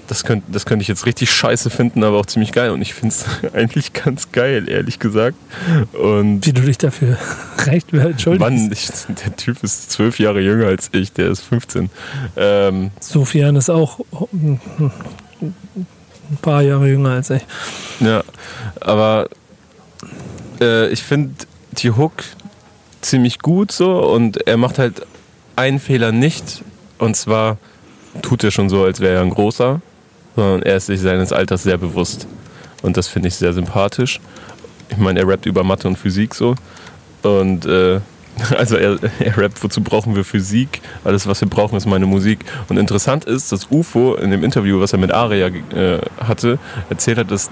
Speaker 3: Das könnte das könnt ich jetzt richtig scheiße finden, aber auch ziemlich geil. Und ich finde es *laughs* eigentlich ganz geil, ehrlich gesagt. Und
Speaker 2: Wie du dich dafür *laughs* recht entschuldigst.
Speaker 3: Mann, ich, der Typ ist zwölf Jahre jünger als ich, der ist 15. Ähm,
Speaker 2: Sofian ist auch ein paar Jahre jünger als ich.
Speaker 3: Ja, aber äh, ich finde die Hook ziemlich gut so und er macht halt einen Fehler nicht. Und zwar tut er schon so, als wäre er ein großer, sondern er ist sich seines Alters sehr bewusst. Und das finde ich sehr sympathisch. Ich meine, er rappt über Mathe und Physik so. Und äh, *laughs* also er, er rappt, wozu brauchen wir Physik? Alles, was wir brauchen, ist meine Musik. Und interessant ist, dass UFO in dem Interview, was er mit Aria äh, hatte, erzählt hat, dass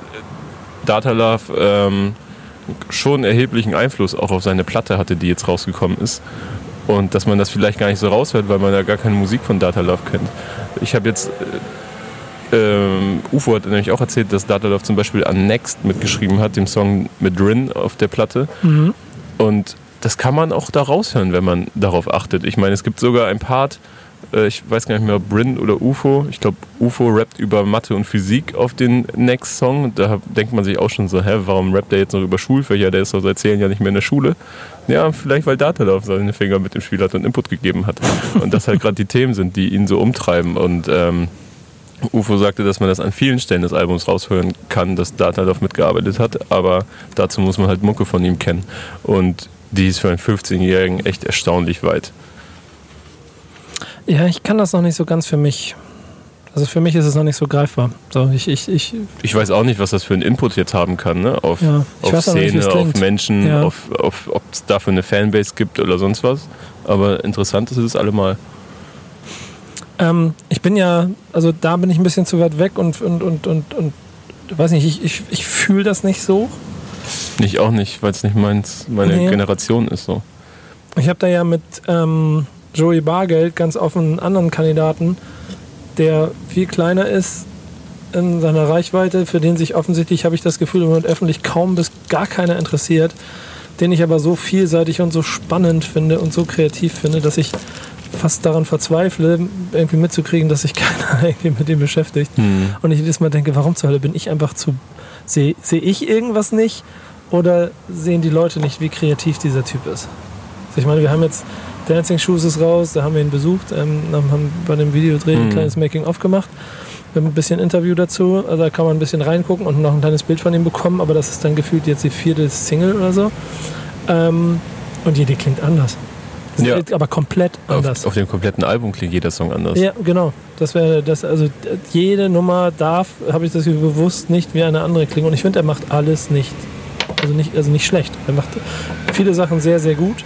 Speaker 3: Data Love ähm, schon erheblichen Einfluss auch auf seine Platte hatte, die jetzt rausgekommen ist. Und dass man das vielleicht gar nicht so raushört, weil man ja gar keine Musik von Data Love kennt. Ich habe jetzt. Äh, ähm, UFO hat nämlich auch erzählt, dass Data Love zum Beispiel an Next mitgeschrieben hat, dem Song mit Rin auf der Platte. Mhm. Und das kann man auch da raushören, wenn man darauf achtet. Ich meine, es gibt sogar ein Part, ich weiß gar nicht mehr, ob Bryn oder UFO. Ich glaube, UFO rappt über Mathe und Physik auf den Next Song. Da denkt man sich auch schon so, hä, warum rappt der jetzt noch über Schulfächer? Der ist doch seit zehn Jahren nicht mehr in der Schule. Ja, vielleicht weil Datalauf seine Finger mit dem Spiel hat und Input gegeben hat. *laughs* Und das halt gerade die Themen sind, die ihn so umtreiben. Und ähm, UFO sagte, dass man das an vielen Stellen des Albums raushören kann, dass Datalauf mitgearbeitet hat. Aber dazu muss man halt Mucke von ihm kennen. Und die ist für einen 15-Jährigen echt erstaunlich weit.
Speaker 2: Ja, ich kann das noch nicht so ganz für mich. Also für mich ist es noch nicht so greifbar. So, ich, ich, ich,
Speaker 3: ich weiß auch nicht, was das für einen Input jetzt haben kann, ne? Auf, ja, auf Szene, nicht, auf Menschen, ja. auf, auf, ob es dafür eine Fanbase gibt oder sonst was. Aber interessant ist es allemal.
Speaker 2: Ähm, ich bin ja, also da bin ich ein bisschen zu weit weg und, und, und, und, und weiß nicht, ich, ich, ich fühle das nicht so.
Speaker 3: Ich auch nicht, weil es nicht meins, meine nee. Generation ist so.
Speaker 2: Ich habe da ja mit ähm, Joey Bargeld ganz offen einen anderen Kandidaten, der viel kleiner ist in seiner Reichweite, für den sich offensichtlich, habe ich das Gefühl, im Moment öffentlich kaum bis gar keiner interessiert, den ich aber so vielseitig und so spannend finde und so kreativ finde, dass ich fast daran verzweifle, irgendwie mitzukriegen, dass sich *laughs* keiner irgendwie mit dem beschäftigt. Mhm. Und ich jedes Mal denke, warum zur Hölle bin ich einfach zu. Sehe seh ich irgendwas nicht oder sehen die Leute nicht, wie kreativ dieser Typ ist? Also ich meine, wir haben jetzt Dancing Shoes ist raus, da haben wir ihn besucht, ähm, haben bei dem Videodreh ein mhm. kleines Making-of gemacht. Wir haben ein bisschen Interview dazu, also da kann man ein bisschen reingucken und noch ein kleines Bild von ihm bekommen, aber das ist dann gefühlt jetzt die vierte Single oder so. Ähm, und jede klingt anders. Ja. Aber komplett anders.
Speaker 3: Auf, auf, dem kompletten Album klingt jeder Song anders.
Speaker 2: Ja, genau. Das wäre das, also jede Nummer darf, habe ich das bewusst nicht wie eine andere klingen. Und ich finde, er macht alles nicht. Also nicht, also nicht schlecht. Er macht viele Sachen sehr, sehr gut.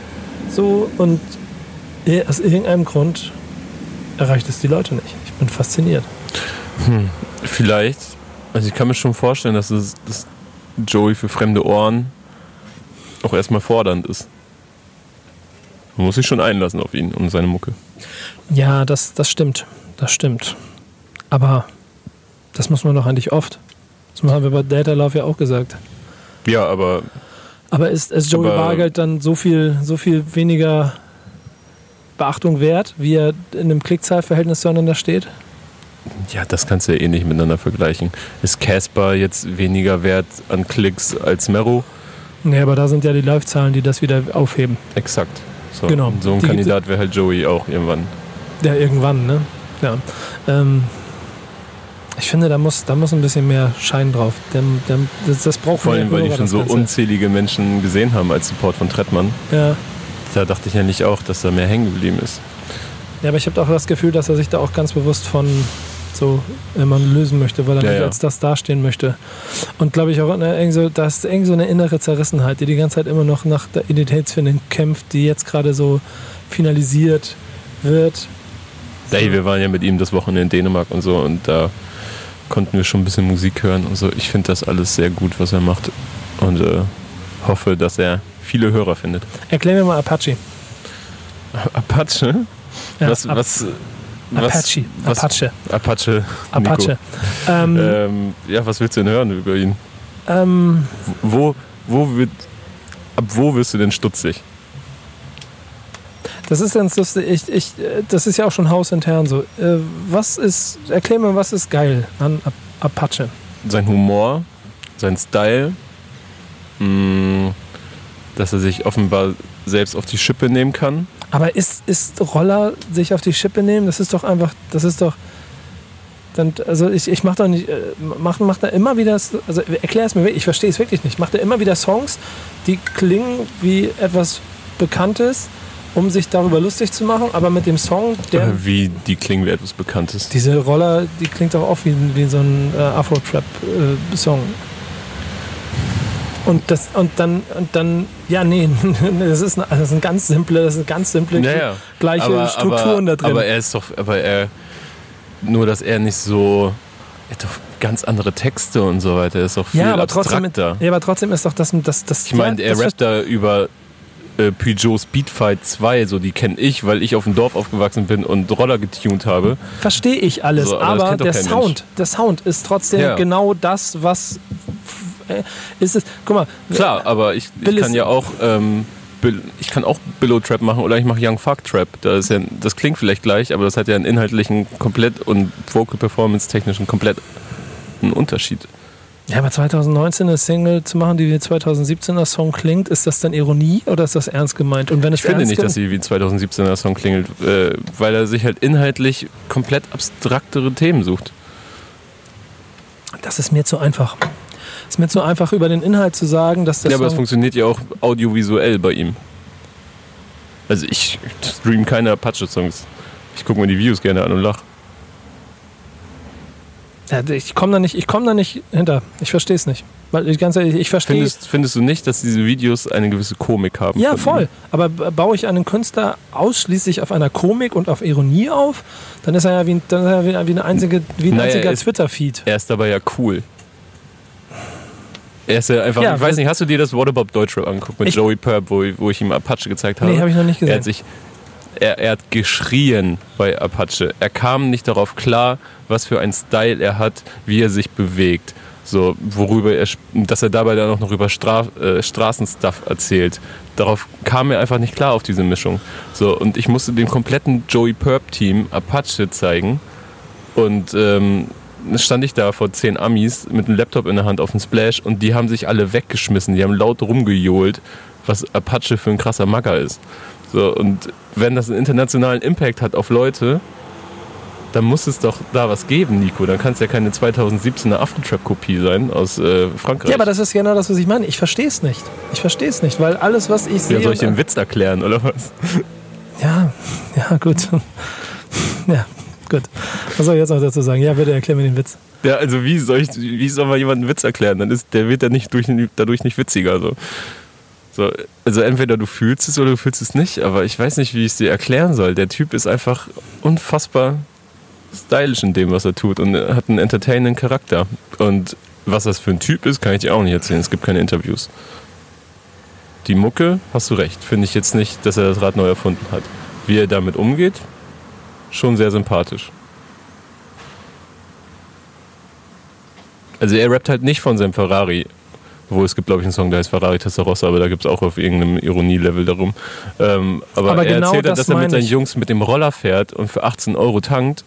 Speaker 2: So und aus irgendeinem Grund erreicht es die Leute nicht. Ich bin fasziniert.
Speaker 3: Hm, vielleicht. Also ich kann mir schon vorstellen, dass, es, dass Joey für fremde Ohren auch erstmal fordernd ist. Man muss sich schon einlassen auf ihn und seine Mucke.
Speaker 2: Ja, das, das stimmt. das stimmt. Aber das muss man doch eigentlich oft. Das haben wir bei Data Love ja auch gesagt.
Speaker 3: Ja, aber.
Speaker 2: Aber ist, ist Joey Bargeld dann so viel, so viel weniger Beachtung wert, wie er in einem Klickzahlverhältnis zueinander steht?
Speaker 3: Ja, das kannst du ja eh nicht miteinander vergleichen. Ist Casper jetzt weniger wert an Klicks als Mero?
Speaker 2: Nee, aber da sind ja die Live-Zahlen, die das wieder aufheben.
Speaker 3: Exakt. So,
Speaker 2: Genau.
Speaker 3: So ein
Speaker 2: Die-
Speaker 3: Kandidat wäre halt Joey auch irgendwann.
Speaker 2: Ja, irgendwann, ne? Ja. Ähm, ich finde, da muss, da muss ein bisschen mehr Schein drauf. Dem, dem, das, das braucht
Speaker 3: Vor allem, weil die schon so unzählige Menschen gesehen haben als Support von Trettmann.
Speaker 2: Ja.
Speaker 3: Da dachte ich ja nicht auch, dass da mehr hängen geblieben ist.
Speaker 2: ja, aber ich habe auch das Gefühl, dass er sich da auch ganz bewusst von so immer lösen möchte, weil er
Speaker 3: Ja,
Speaker 2: nicht
Speaker 3: ja.
Speaker 2: als das dastehen möchte. Und glaube ich auch, ne, so, da ist irgend so eine innere Zerrissenheit, die die ganze Zeit immer noch nach der Identitätsfindung kämpft, die jetzt gerade so finalisiert wird.
Speaker 3: Ey, wir waren ja mit ihm das Wochenende in Dänemark und so und da konnten wir schon ein bisschen Musik hören und so. Ich finde das alles sehr gut, was er macht und äh, hoffe, dass er viele Hörer findet.
Speaker 2: Erklär mir mal Apache.
Speaker 3: Apache?
Speaker 2: Ja,
Speaker 3: was,
Speaker 2: Ap-
Speaker 3: was, was,
Speaker 2: Apache.
Speaker 3: was,
Speaker 2: Apache.
Speaker 3: Apache.
Speaker 2: Apache. Ähm,
Speaker 3: Ähm, ja, was willst du denn hören über ihn?
Speaker 2: ähm,
Speaker 3: Wo, wo wird, ab wo wirst du denn stutzig?
Speaker 2: Das ist ganz lustig. Ich, ich, äh, das ist ja auch schon hausintern so. Äh, Was ist, erklär mir, was ist geil an Ap- Apache?
Speaker 3: Sein Humor, sein Style, mh, dass er sich offenbar selbst auf die Schippe nehmen kann.
Speaker 2: Aber ist, ist Roller sich auf die Schippe nehmen? Das ist doch einfach, das ist doch. Dann, also ich, ich mach doch nicht, äh, mach, mach da immer wieder, also erklär es mir, wirklich, ich verstehe es wirklich nicht. Macht er immer wieder Songs, die klingen wie etwas Bekanntes, um sich darüber lustig zu machen, aber mit dem Song, der,
Speaker 3: Äh, Wie die klingen wie etwas Bekanntes.
Speaker 2: diese Roller, die klingt doch auch wie, wie so ein äh, Afro-Trap-Song. Und das und dann und dann ja *laughs* nee das ist eine, das ist ein ganz simple das ist eine ganz simple
Speaker 3: Ja, ja.
Speaker 2: gleiche
Speaker 3: aber,
Speaker 2: Strukturen
Speaker 3: aber,
Speaker 2: da drin
Speaker 3: Aber er ist doch, aber er, nur dass er nicht so, er hat doch ganz andere Texte und so weiter. Er ist doch viel
Speaker 2: ja aber trotzdem
Speaker 3: abstrakter.
Speaker 2: ja aber trotzdem ist doch das das das
Speaker 3: Ich meine,
Speaker 2: ja,
Speaker 3: er rappt da über äh, Peugeot Speedfight 2, so die kenne ich, weil ich auf dem Dorf aufgewachsen bin und Roller getunt habe.
Speaker 2: verstehe ich alles
Speaker 3: So, aber
Speaker 2: aber, der Sound der Sound ist trotzdem
Speaker 3: Ja.
Speaker 2: genau das was *laughs* ist es guck mal
Speaker 3: Klar, aber ich, ich kann ja auch, ähm, ich kann auch Billow Trap machen oder ich mache Young Fuck Trap. Das, ja, das klingt vielleicht gleich, aber das hat ja einen inhaltlichen komplett und Vocal Performance technischen komplett einen Unterschied.
Speaker 2: Ja, aber 2019 eine Single zu machen, die wie 2017er Song klingt, ist das dann Ironie oder ist das ernst gemeint? Und wenn es
Speaker 3: Ich finde nicht, dass sie wie 2017er Song klingelt, äh, weil er sich halt inhaltlich komplett abstraktere Themen sucht.
Speaker 2: das ist mir zu einfach. Ist mir zu einfach über den Inhalt zu sagen, dass das
Speaker 3: ja, aber es
Speaker 2: Song
Speaker 3: funktioniert ja auch audiovisuell bei ihm. Also ich stream keine Apache-Songs. Ich gucke mir die Views gerne an und lach.
Speaker 2: ja, ich komme da nicht, ich komme da nicht hinter. Ich verstehe es nicht, weil ich ganz ehrlich, ich verstehe.
Speaker 3: Findest, findest du nicht, dass diese Videos eine gewisse Komik haben?
Speaker 2: Ja, voll.
Speaker 3: ihm?
Speaker 2: Aber baue ich einen Künstler ausschließlich auf einer Komik und auf Ironie auf, dann ist er ja wie, ein- dann ist er wie, eine einzige, wie ein
Speaker 3: Naja,
Speaker 2: einziger
Speaker 3: er
Speaker 2: Twitter-Feed.
Speaker 3: Er ist dabei ja cool. Er ist ja einfach,
Speaker 2: Ja,
Speaker 3: ich weiß nicht, hast du dir das What About Deutschrap angeguckt mit
Speaker 2: Ich-
Speaker 3: Joey Perp, wo, wo ich ihm Apache gezeigt habe?
Speaker 2: Nee, habe ich noch nicht
Speaker 3: Er
Speaker 2: gesehen.
Speaker 3: hat sich, er, er hat geschrien bei Apache. Er kam nicht darauf klar, was für ein Style er hat, wie er sich bewegt. So, worüber er, dass er dabei dann auch noch über Stra äh, Straßenstuff erzählt. Darauf kam er einfach nicht klar auf diese Mischung. So, und ich musste dem kompletten Joey Perp-Team Apache zeigen. Und ähm, stand ich da vor zehn Amis mit einem Laptop in der Hand auf dem Splash und die haben sich alle weggeschmissen. Die haben laut rumgejohlt, was Apache für ein krasser Magger ist. So, und wenn das einen internationalen Impact hat auf Leute, dann muss es doch da was geben, Nico. Dann kann es ja keine 2017er Afrotrap-Kopie sein aus äh, Frankreich.
Speaker 2: Ja, aber das ist genau das, was ich meine. Ich verstehe es nicht. Ich verstehe es nicht, weil alles, was ich sehe.
Speaker 3: ja, soll ich den Witz erklären, oder was?
Speaker 2: Ja, ja, gut. *laughs* ja, gut. Was soll ich jetzt noch dazu sagen? Ja, bitte erklär mir den Witz.
Speaker 3: Ja, also wie soll, ich, wie soll man jemanden einen Witz erklären? Dann ist, der wird ja nicht durch, dadurch nicht witziger. So. So, also entweder du fühlst es oder du fühlst es nicht, aber ich weiß nicht, wie ich es dir erklären soll. Der Typ ist einfach unfassbar stylisch in dem, was er tut und hat einen entertainenden Charakter. Und was das für ein Typ ist, kann ich dir auch nicht erzählen. Es gibt keine Interviews. Die Mucke, hast du recht, finde ich jetzt nicht, dass er das Rad neu erfunden hat. Wie er damit umgeht, schon sehr sympathisch. Also er rappt halt nicht von seinem Ferrari. Wo es gibt, glaube ich, einen Song, der heißt Ferrari Testarossa, aber da gibt es auch auf irgendeinem Ironie-Level darum. Ähm, aber,
Speaker 2: aber,
Speaker 3: er
Speaker 2: genau
Speaker 3: erzählt halt, dass er mit seinen
Speaker 2: ich.
Speaker 3: Jungs mit dem Roller fährt und für 18 Euro tankt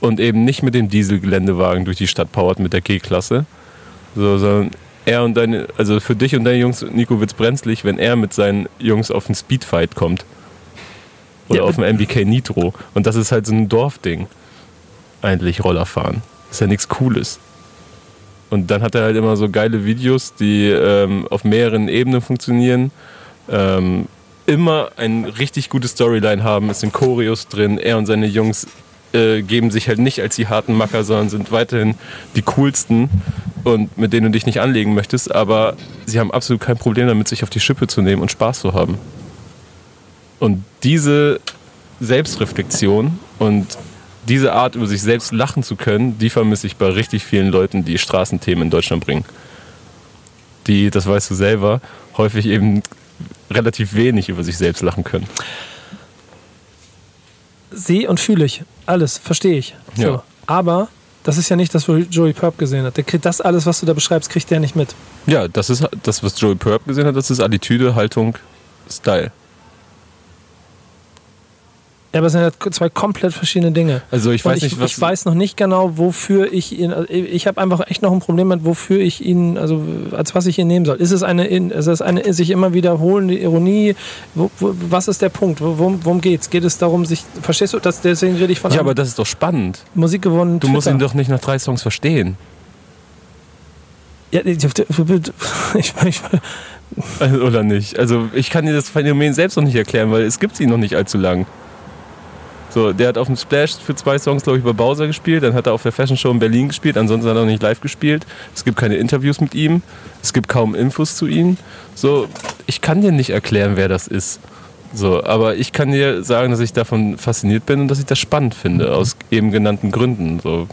Speaker 3: und eben nicht mit dem Dieselgeländewagen durch die Stadt powert mit der G-Klasse. So, sondern er und deine, also für dich und deine Jungs, Nico wird es brenzlig, wenn er mit seinen Jungs auf einen Speedfight kommt. Oder
Speaker 2: Ja,
Speaker 3: auf dem MBK Nitro. Und das ist halt so ein Dorfding. Eigentlich Rollerfahren. ist ja nichts Cooles. Und dann hat er halt immer so geile Videos, die ähm, auf mehreren Ebenen funktionieren. Ähm, immer ein richtig gute Storyline haben. Es sind Choreos drin. Er und seine Jungs äh, geben sich halt nicht als die harten Macker, sondern sind weiterhin die coolsten und mit denen du dich nicht anlegen möchtest. Aber sie haben absolut kein Problem damit, sich auf die Schippe zu nehmen und Spaß zu haben. Und diese Selbstreflexion und diese Art, über sich selbst lachen zu können, die vermisse ich bei richtig vielen Leuten, die Straßenthemen in Deutschland bringen. Die, das weißt du selber, häufig eben relativ wenig über sich selbst lachen können.
Speaker 2: Sehe und fühle ich. Alles, verstehe ich. So.
Speaker 3: Ja.
Speaker 2: Aber das ist ja nicht das, was Joey Purp gesehen hat. Der kriegt das alles, was du da beschreibst, kriegt der nicht mit.
Speaker 3: Ja, das ist das, was Joey Purp gesehen hat, das ist Attitüde, Haltung, Style.
Speaker 2: Ja, aber es sind ja zwei komplett verschiedene Dinge.
Speaker 3: Also ich weiß
Speaker 2: ich,
Speaker 3: nicht, was.
Speaker 2: ich weiß noch nicht genau, wofür ich ihn. also Ich habe einfach echt noch ein Problem mit, wofür ich ihn, also als was ich ihn nehmen soll. Ist es eine, in- ist es eine sich immer wiederholende Ironie? Wo, wo, was ist der Punkt? Wo- Worum, worum geht's? Geht es darum, sich. Verstehst du? Das, deswegen rede ich von
Speaker 3: ja, aber das ist doch spannend.
Speaker 2: Musik gewonnen.
Speaker 3: Du musst ihn doch nicht nach drei Songs verstehen.
Speaker 2: Ja, ich, ich, ich,
Speaker 3: Also, Oder nicht? Also ich kann dir das Phänomen selbst noch nicht erklären, weil es gibt ihn noch nicht allzu lang. So, der hat auf dem Splash für zwei Songs, glaube ich, bei Bowser gespielt. Dann hat er auf der Fashion Show in Berlin gespielt. Ansonsten hat er noch nicht live gespielt. Es gibt keine Interviews mit ihm. Es gibt kaum Infos zu ihm. So, ich kann dir nicht erklären, wer das ist. So, aber ich kann dir sagen, dass ich davon fasziniert bin und dass ich das spannend finde, aus eben genannten Gründen. So,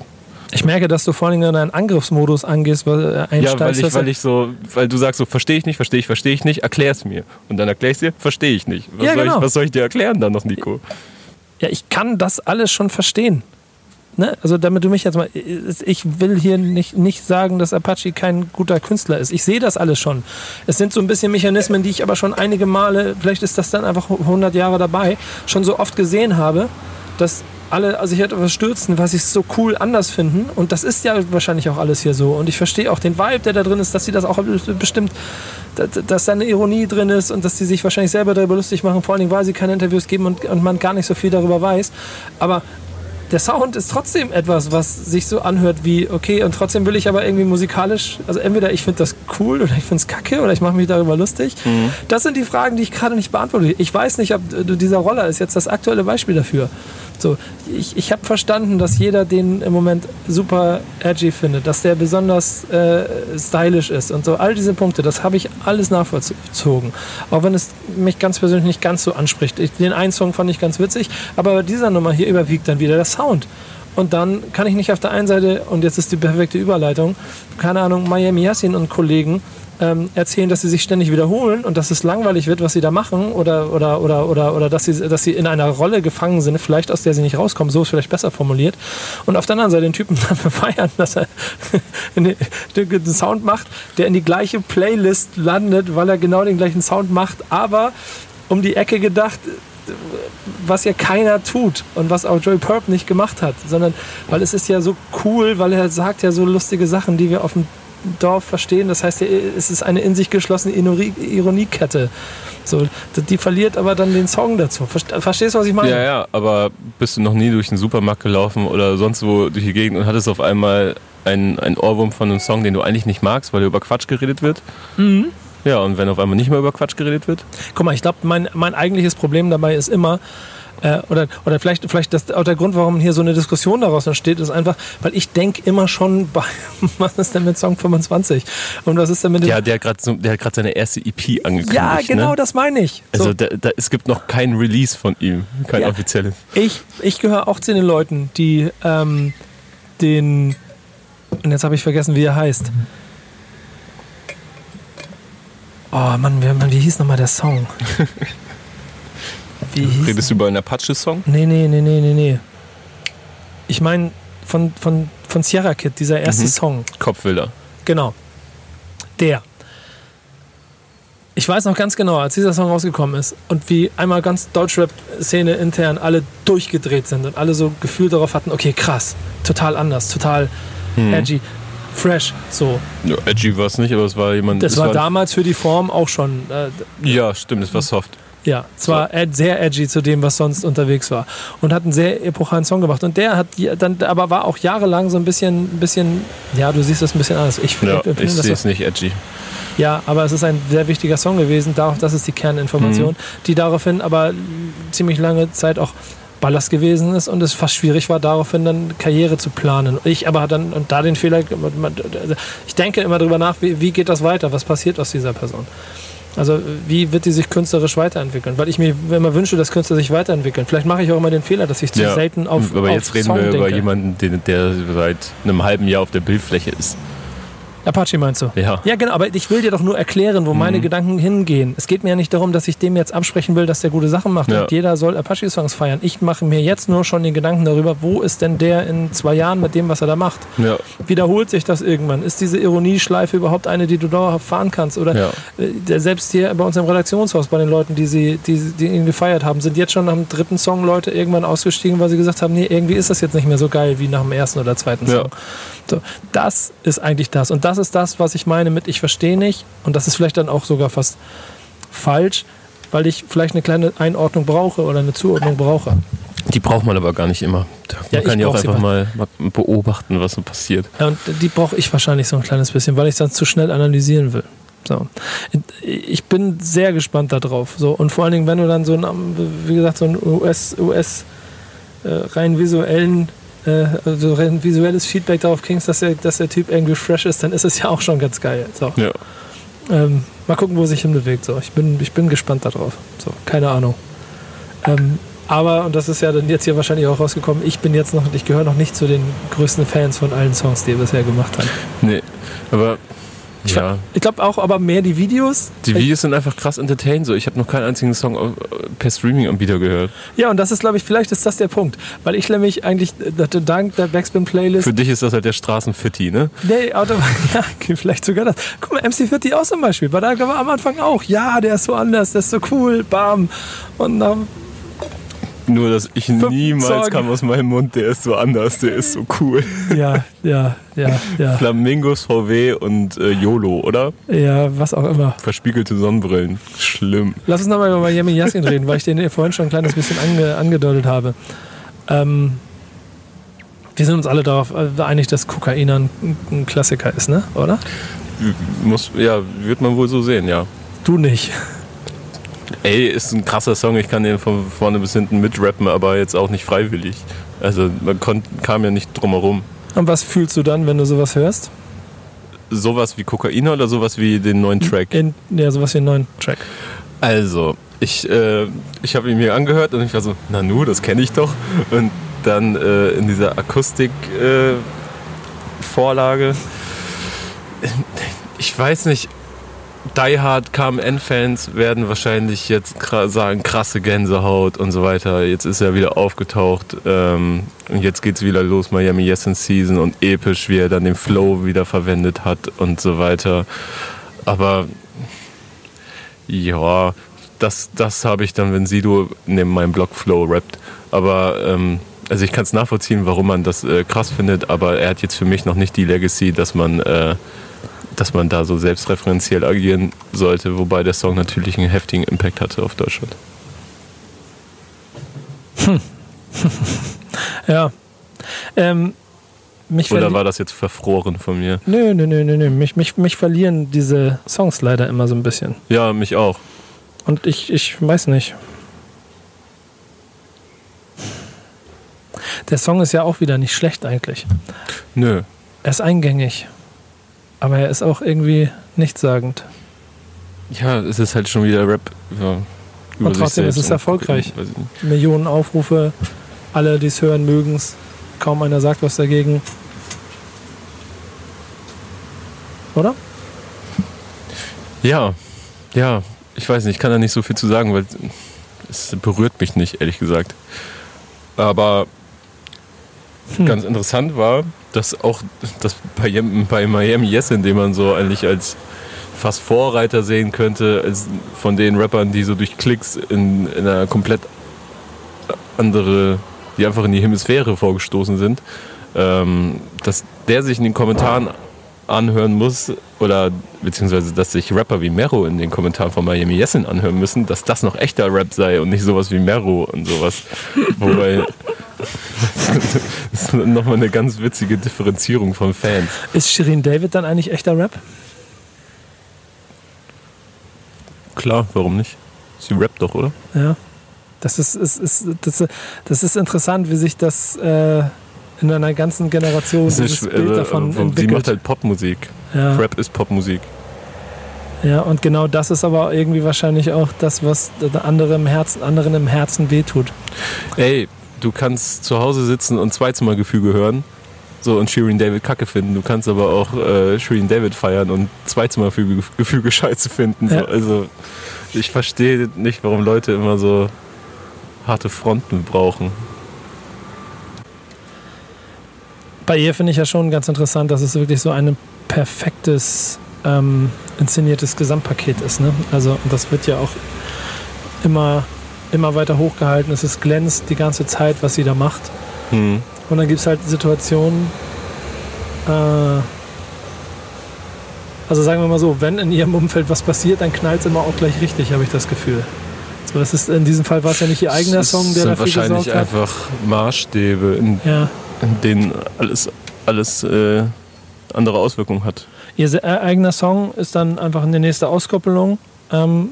Speaker 2: ich merke, dass du vor allem in einen Angriffsmodus angehst, weil, äh,
Speaker 3: Ja, weil ich, weil ich so, weil du sagst so, verstehe ich nicht, verstehe ich, verstehe ich nicht, erklär's mir. Und dann erklär ich dir, verstehe ich nicht. Was,
Speaker 2: Ja,
Speaker 3: soll
Speaker 2: genau.
Speaker 3: ich, was soll ich dir erklären dann noch, Nico?
Speaker 2: Ja, ich kann das alles schon verstehen. Ne? Also damit du mich jetzt mal, ich will hier nicht, nicht sagen, dass Apache kein guter Künstler ist. Ich sehe das alles schon. Es sind so ein bisschen Mechanismen, die ich aber schon einige Male, vielleicht ist das dann einfach 100 Jahre dabei, schon so oft gesehen habe, dass alle sich etwas stürzen, was ich so cool anders finden. Und das ist ja wahrscheinlich auch alles hier so. Und ich verstehe auch den Vibe, der da drin ist, dass sie das auch bestimmt, dass, dass da eine Ironie drin ist und dass sie sich wahrscheinlich selber darüber lustig machen, vor allen Dingen, weil sie keine Interviews geben und, und man gar nicht so viel darüber weiß. Aber der Sound ist trotzdem etwas, was sich so anhört wie, okay, und trotzdem will ich aber irgendwie musikalisch, also entweder ich finde das cool oder ich finde es kacke oder ich mache mich darüber lustig. Das sind die Fragen, die ich gerade nicht beantworte. Ich weiß nicht, ob äh, dieser Roller ist jetzt das aktuelle Beispiel dafür. So, ich, ich habe verstanden, dass jeder den im Moment super edgy findet, dass der besonders äh, stylisch ist und so. All diese Punkte, das habe ich alles nachvollzogen. Auch wenn es mich ganz persönlich nicht ganz so anspricht. Ich, den einen Song fand ich ganz witzig, aber bei dieser Nummer hier überwiegt dann wieder der Sound. Und dann kann ich nicht auf der einen Seite, und jetzt ist die perfekte Überleitung, keine Ahnung, Miami Yassin und Kollegen ähm, erzählen, dass sie sich ständig wiederholen und dass es langweilig wird, was sie da machen oder, oder, oder, oder, oder dass, sie, dass sie in einer Rolle gefangen sind, vielleicht aus der sie nicht rauskommen, so ist vielleicht besser formuliert. Und auf der anderen Seite den Typen *laughs* dafür feiern, dass er *laughs* einen Sound macht, der in die gleiche Playlist landet, weil er genau den gleichen Sound macht, aber um die Ecke gedacht, was ja keiner tut und was auch Joey Purp nicht gemacht hat, sondern weil es ist ja so cool, weil er sagt ja so lustige Sachen, die wir auf dem Dorf verstehen. Das heißt, es ist eine in sich geschlossene Ironie- Ironiekette. So, die verliert aber dann den Song dazu. Verste- Verstehst du, was ich meine?
Speaker 3: Ja, ja, aber bist du noch nie durch den Supermarkt gelaufen oder sonst wo durch die Gegend und hattest auf einmal einen, einen Ohrwurm von einem Song, den du eigentlich nicht magst, weil über Quatsch geredet wird? Mhm. Ja, und wenn auf einmal nicht mehr über Quatsch geredet wird?
Speaker 2: Guck mal, ich glaube, mein, mein eigentliches Problem dabei ist immer, äh, oder, oder vielleicht, vielleicht das, auch der Grund, warum hier so eine Diskussion daraus entsteht, ist einfach, weil ich denke immer schon *laughs* bei, was ist denn mit Song 25? Und was ist denn mit dem.
Speaker 3: Ja, der hat gerade so, der hat gerade seine erste EP angekündigt.
Speaker 2: Ja, genau
Speaker 3: ne?
Speaker 2: das meine ich.
Speaker 3: Also
Speaker 2: So,
Speaker 3: da, da, es gibt noch kein Release von ihm, kein
Speaker 2: Ja.
Speaker 3: offizielles.
Speaker 2: ich ich gehöre auch zu den Leuten, die ähm, den. Und jetzt habe ich vergessen, wie er heißt. Oh Mann, wie, Mann, wie hieß nochmal der Song? *laughs* Wie
Speaker 3: Redest du über einen Apache-Song?
Speaker 2: Nee, nee, nee, nee, nee, nee. Ich meine, von, von, von Sierra Kid, dieser erste
Speaker 3: Mhm.
Speaker 2: Song.
Speaker 3: Kopfwilder.
Speaker 2: Genau. Der. Ich weiß noch ganz genau, als dieser Song rausgekommen ist und wie einmal ganz Deutschrap-Szene intern alle durchgedreht sind und alle so Gefühl darauf hatten, okay, krass, total anders, total
Speaker 3: Mhm.
Speaker 2: edgy, fresh, so.
Speaker 3: Ja, edgy war es nicht, aber es war jemand.
Speaker 2: Das
Speaker 3: es
Speaker 2: war damals für die Form auch schon, äh,
Speaker 3: Ja, stimmt, es war soft.
Speaker 2: Ja, es war ed sehr edgy zu dem, was sonst unterwegs war und hat einen sehr epochalen Song gemacht und der hat dann, aber war auch jahrelang so ein bisschen, bisschen, ja, du siehst das ein bisschen anders. Ich,
Speaker 3: Ja,
Speaker 2: empfinde
Speaker 3: ich
Speaker 2: das
Speaker 3: sehe
Speaker 2: so-
Speaker 3: es nicht edgy.
Speaker 2: Ja, aber es ist ein sehr wichtiger Song gewesen. Das ist die Kerninformation, die daraufhin aber ziemlich lange Zeit auch Ballast gewesen ist und es fast schwierig war, daraufhin dann Karriere zu planen. Ich aber dann und da den Fehler, ich denke immer darüber nach, wie, wie geht das weiter, was passiert aus dieser Person. Also wie wird die sich künstlerisch weiterentwickeln? Weil ich mir immer wünsche, dass Künstler sich weiterentwickeln. Vielleicht mache ich auch immer den Fehler, dass ich zu
Speaker 3: Ja,
Speaker 2: selten auf
Speaker 3: aber
Speaker 2: auf
Speaker 3: jetzt reden
Speaker 2: Song
Speaker 3: wir über
Speaker 2: denke.
Speaker 3: jemanden, den, der seit einem halben Jahr auf der Bildfläche ist.
Speaker 2: Apache meinst du?
Speaker 3: Ja.
Speaker 2: Ja, genau, aber ich will dir doch nur erklären, wo meine
Speaker 3: Mhm.
Speaker 2: Gedanken hingehen. Es geht mir ja nicht darum, dass ich dem jetzt absprechen will, dass der gute Sachen macht
Speaker 3: Ja.
Speaker 2: jeder soll Apache-Songs feiern. Ich mache mir jetzt nur schon den Gedanken darüber, wo ist denn der in zwei Jahren mit dem, was er da macht?
Speaker 3: Ja,
Speaker 2: Wiederholt sich das irgendwann? Ist diese Ironieschleife überhaupt eine, die du dauerhaft fahren kannst? Oder
Speaker 3: ja.
Speaker 2: äh, selbst hier bei uns im Redaktionshaus, bei den Leuten, die, sie, die, die ihn gefeiert haben, sind jetzt schon nach dem dritten Song Leute irgendwann ausgestiegen, weil sie gesagt haben, nee, irgendwie ist das jetzt nicht mehr so geil wie nach dem ersten oder zweiten. Song. So, das ist eigentlich das. Und das ist das, was ich meine mit ich verstehe nicht. Und das ist vielleicht dann auch sogar fast falsch, weil ich vielleicht eine kleine Einordnung brauche oder eine Zuordnung brauche.
Speaker 3: Die braucht man aber gar nicht immer. Man
Speaker 2: Ja, ich
Speaker 3: kann ja auch einfach mal, mal beobachten, was so passiert.
Speaker 2: Ja, und die brauche ich wahrscheinlich so ein kleines bisschen, weil ich es dann zu schnell analysieren will. So. Ich bin sehr gespannt darauf. So. Und vor allen Dingen, wenn du dann so ein, wie gesagt, so ein US, US äh, rein visuellen, äh, also rein visuelles Feedback darauf kriegst, dass der, dass der Typ irgendwie fresh ist, dann ist es ja auch schon ganz geil. So.
Speaker 3: Ja.
Speaker 2: Ähm, mal gucken, wo sich hinbewegt. So. Ich, bin, ich bin gespannt darauf. So, keine Ahnung. Ähm, aber, und das ist ja dann jetzt hier wahrscheinlich auch rausgekommen, ich bin jetzt noch, ich gehöre noch nicht zu den größten Fans von allen Songs, die er bisher gemacht hat.
Speaker 3: Nee, aber
Speaker 2: Ich
Speaker 3: ja,
Speaker 2: Ich glaube auch, aber mehr die Videos.
Speaker 3: die Videos sind einfach krass entertained. So. Ich habe noch keinen einzigen Song auf- per Streaming-Anbieter gehört.
Speaker 2: Ja, und das ist, glaube ich, vielleicht ist das der Punkt. Weil ich nämlich eigentlich äh, dank der Backspin-Playlist.
Speaker 3: Für dich ist das halt der Straßenfitti, ne?
Speaker 2: Nee, Auto, *laughs* ja, vielleicht sogar das. Guck mal, MC40 auch zum Beispiel. War da war am Anfang auch. Ja, der ist so anders, der ist so cool, bam. Und dann,
Speaker 3: Nur, dass ich niemals
Speaker 2: Sorgen.
Speaker 3: kam aus meinem Mund, der ist so anders, der ist so cool.
Speaker 2: ja, ja, ja, ja.
Speaker 3: Flamingos, VW und äh, YOLO, oder?
Speaker 2: Ja, was auch immer.
Speaker 3: Verspiegelte Sonnenbrillen. Schlimm.
Speaker 2: Lass uns nochmal über Miami Yassin *laughs* reden, weil ich den vorhin schon ein kleines bisschen ange, angedeutet habe. Ähm, wir sind uns alle darauf äh, einig, dass Kokain ein, ein Klassiker ist, ne? Oder?
Speaker 3: Muss, ja, wird man wohl so sehen, ja.
Speaker 2: Du nicht.
Speaker 3: Ey, ist ein krasser Song, ich kann den von vorne bis hinten mitrappen, aber jetzt auch nicht freiwillig. Also man konnt, kam ja nicht drum herum.
Speaker 2: Und was fühlst du dann, wenn du sowas hörst?
Speaker 3: Sowas wie Kokain oder sowas wie den neuen Track?
Speaker 2: In, ja, sowas wie einen neuen Track.
Speaker 3: Also, ich, äh, ich habe ihn mir angehört und ich war so, na nu, das kenne ich doch. Und dann äh, in dieser Akustik-Vorlage, ich weiß nicht, Die Hard KMN-Fans werden wahrscheinlich jetzt sagen, krasse Gänsehaut und so weiter. Jetzt ist er wieder aufgetaucht ähm, und jetzt geht's wieder los, Miami Yes in Season und episch, wie er dann den Flow wieder verwendet hat und so weiter. Aber ja, das, das habe ich dann, wenn Sido neben meinem Blog Flow rappt. Aber ähm, also ich kann es nachvollziehen, warum man das äh, krass findet, aber er hat jetzt für mich noch nicht die Legacy, dass man, äh, dass man da so selbstreferenziell agieren sollte, wobei der Song natürlich einen heftigen Impact hatte auf Deutschland. *laughs*
Speaker 2: Ja. Ähm, mich
Speaker 3: Oder war das jetzt verfroren von mir?
Speaker 2: Nö, nö, nö, nö, nö. Mich, mich, mich verlieren diese Songs leider immer so ein bisschen.
Speaker 3: Ja, mich auch.
Speaker 2: Und ich, ich weiß nicht. Der Song ist ja auch wieder nicht schlecht eigentlich.
Speaker 3: Nö.
Speaker 2: Er ist eingängig. Aber er ist auch irgendwie nichtssagend.
Speaker 3: Ja, es ist halt schon wieder Rap. Ja,
Speaker 2: Und trotzdem ist es erfolgreich. Millionen Aufrufe, alle, die es hören, mögen es. Kaum einer sagt was dagegen. Oder?
Speaker 3: Ja, ja, ich weiß nicht, ich kann da nicht so viel zu sagen, weil es berührt mich nicht, ehrlich gesagt. Aber hm. ganz interessant war, dass auch das bei, bei Miami Yes, in dem man so eigentlich als fast Vorreiter sehen könnte, von den Rappern, die so durch Klicks in, in einer komplett andere, die einfach in die Hemisphäre vorgestoßen sind, ähm, dass der sich in den Kommentaren anhören muss oder beziehungsweise dass sich Rapper wie Mero in den Kommentaren von Miami Yessin anhören müssen, dass das noch echter Rap sei und nicht sowas wie Mero und sowas. *laughs* Wobei das ist nochmal eine ganz witzige Differenzierung von Fans.
Speaker 2: Ist Shirin David dann eigentlich echter Rap?
Speaker 3: Klar, warum nicht? Sie rappt doch, oder?
Speaker 2: Ja. Das ist, ist, ist, das, das ist interessant, wie sich das äh, in einer ganzen Generation
Speaker 3: das dieses Bild äh, davon entwickelt. Sie macht halt Popmusik. Ja. Rap ist Popmusik.
Speaker 2: Ja, und genau das ist aber irgendwie wahrscheinlich auch das, was andere im Herzen, anderen im Herzen wehtut.
Speaker 3: Ey, du kannst zu Hause sitzen und Zweizimmergefüge hören so und Shirin David kacke finden. Du kannst aber auch äh, Shirin David feiern und Zweizimmergefüge scheiße finden. So. Ja. Also ich verstehe nicht, warum Leute immer so harte Fronten brauchen.
Speaker 2: Bei ihr finde ich ja schon ganz interessant, dass es wirklich so ein perfektes ähm, inszeniertes Gesamtpaket ist. Ne? Also das wird ja auch immer, immer weiter hochgehalten. Es ist glänzt die ganze Zeit, was sie da macht. Hm. Und dann gibt es halt Situationen, äh, also sagen wir mal so, wenn in ihrem Umfeld was passiert, dann knallt es immer auch gleich richtig, habe ich das Gefühl. So, das ist, in diesem Fall war es ja nicht ihr eigener Song, der
Speaker 3: dafür wahrscheinlich gesorgt hat. einfach Maßstäbe, in, ja. in denen alles, alles äh, andere Auswirkungen hat.
Speaker 2: Ihr äh, eigener Song ist dann einfach eine nächste Auskoppelung ähm,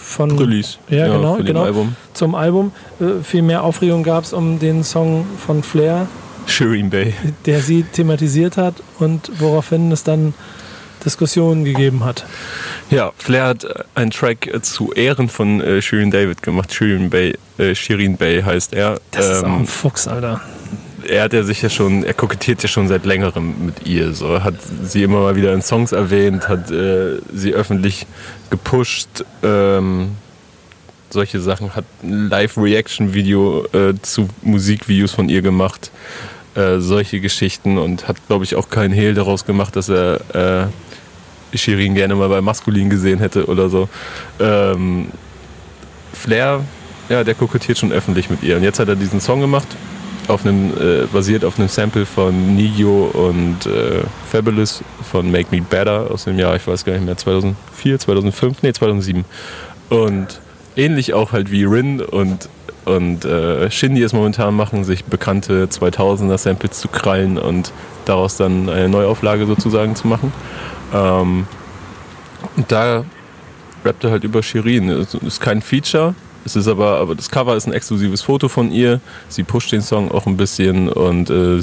Speaker 2: von
Speaker 3: Release.
Speaker 2: Ja, ja genau, genau. Album. Zum Album. Äh, viel mehr Aufregung gab es um den Song von Flair.
Speaker 3: Shireen Bay.
Speaker 2: Der sie thematisiert hat und woraufhin es dann Diskussionen gegeben hat.
Speaker 3: Ja, Flair hat einen Track zu Ehren von äh, Shirin David gemacht. Shirin Bay, äh, Shirin Bay heißt er.
Speaker 2: Das ähm, ist auch ein ähm, Fuchs, Alter
Speaker 3: er hat ja sich ja schon, er kokettiert ja schon seit längerem mit ihr. So hat sie immer mal wieder in Songs erwähnt, hat äh, sie öffentlich gepusht. Ähm, solche Sachen, hat ein Live-Reaction-Video äh, zu Musikvideos von ihr gemacht. Äh, solche Geschichten und hat, glaube ich, auch keinen Hehl daraus gemacht, dass er äh, Shirin gerne mal bei Maskulin gesehen hätte oder so. Ähm, Flair, ja, der kokettiert schon öffentlich mit ihr. Und jetzt hat er diesen Song gemacht, auf einem, äh, basiert auf einem Sample von Nigio und äh, Fabulous von Make Me Better aus dem Jahr, ich weiß gar nicht mehr, 2004, 2005, nee, 2007. Und ähnlich auch halt wie Rin und, und äh, Shindy es momentan machen, sich bekannte 2000er Samples zu krallen und daraus dann eine Neuauflage sozusagen zu machen. Ähm, und da rappt er halt über Shirin. Es ist kein Feature, es ist aber, aber das Cover ist ein exklusives Foto von ihr. Sie pusht den Song auch ein bisschen und äh,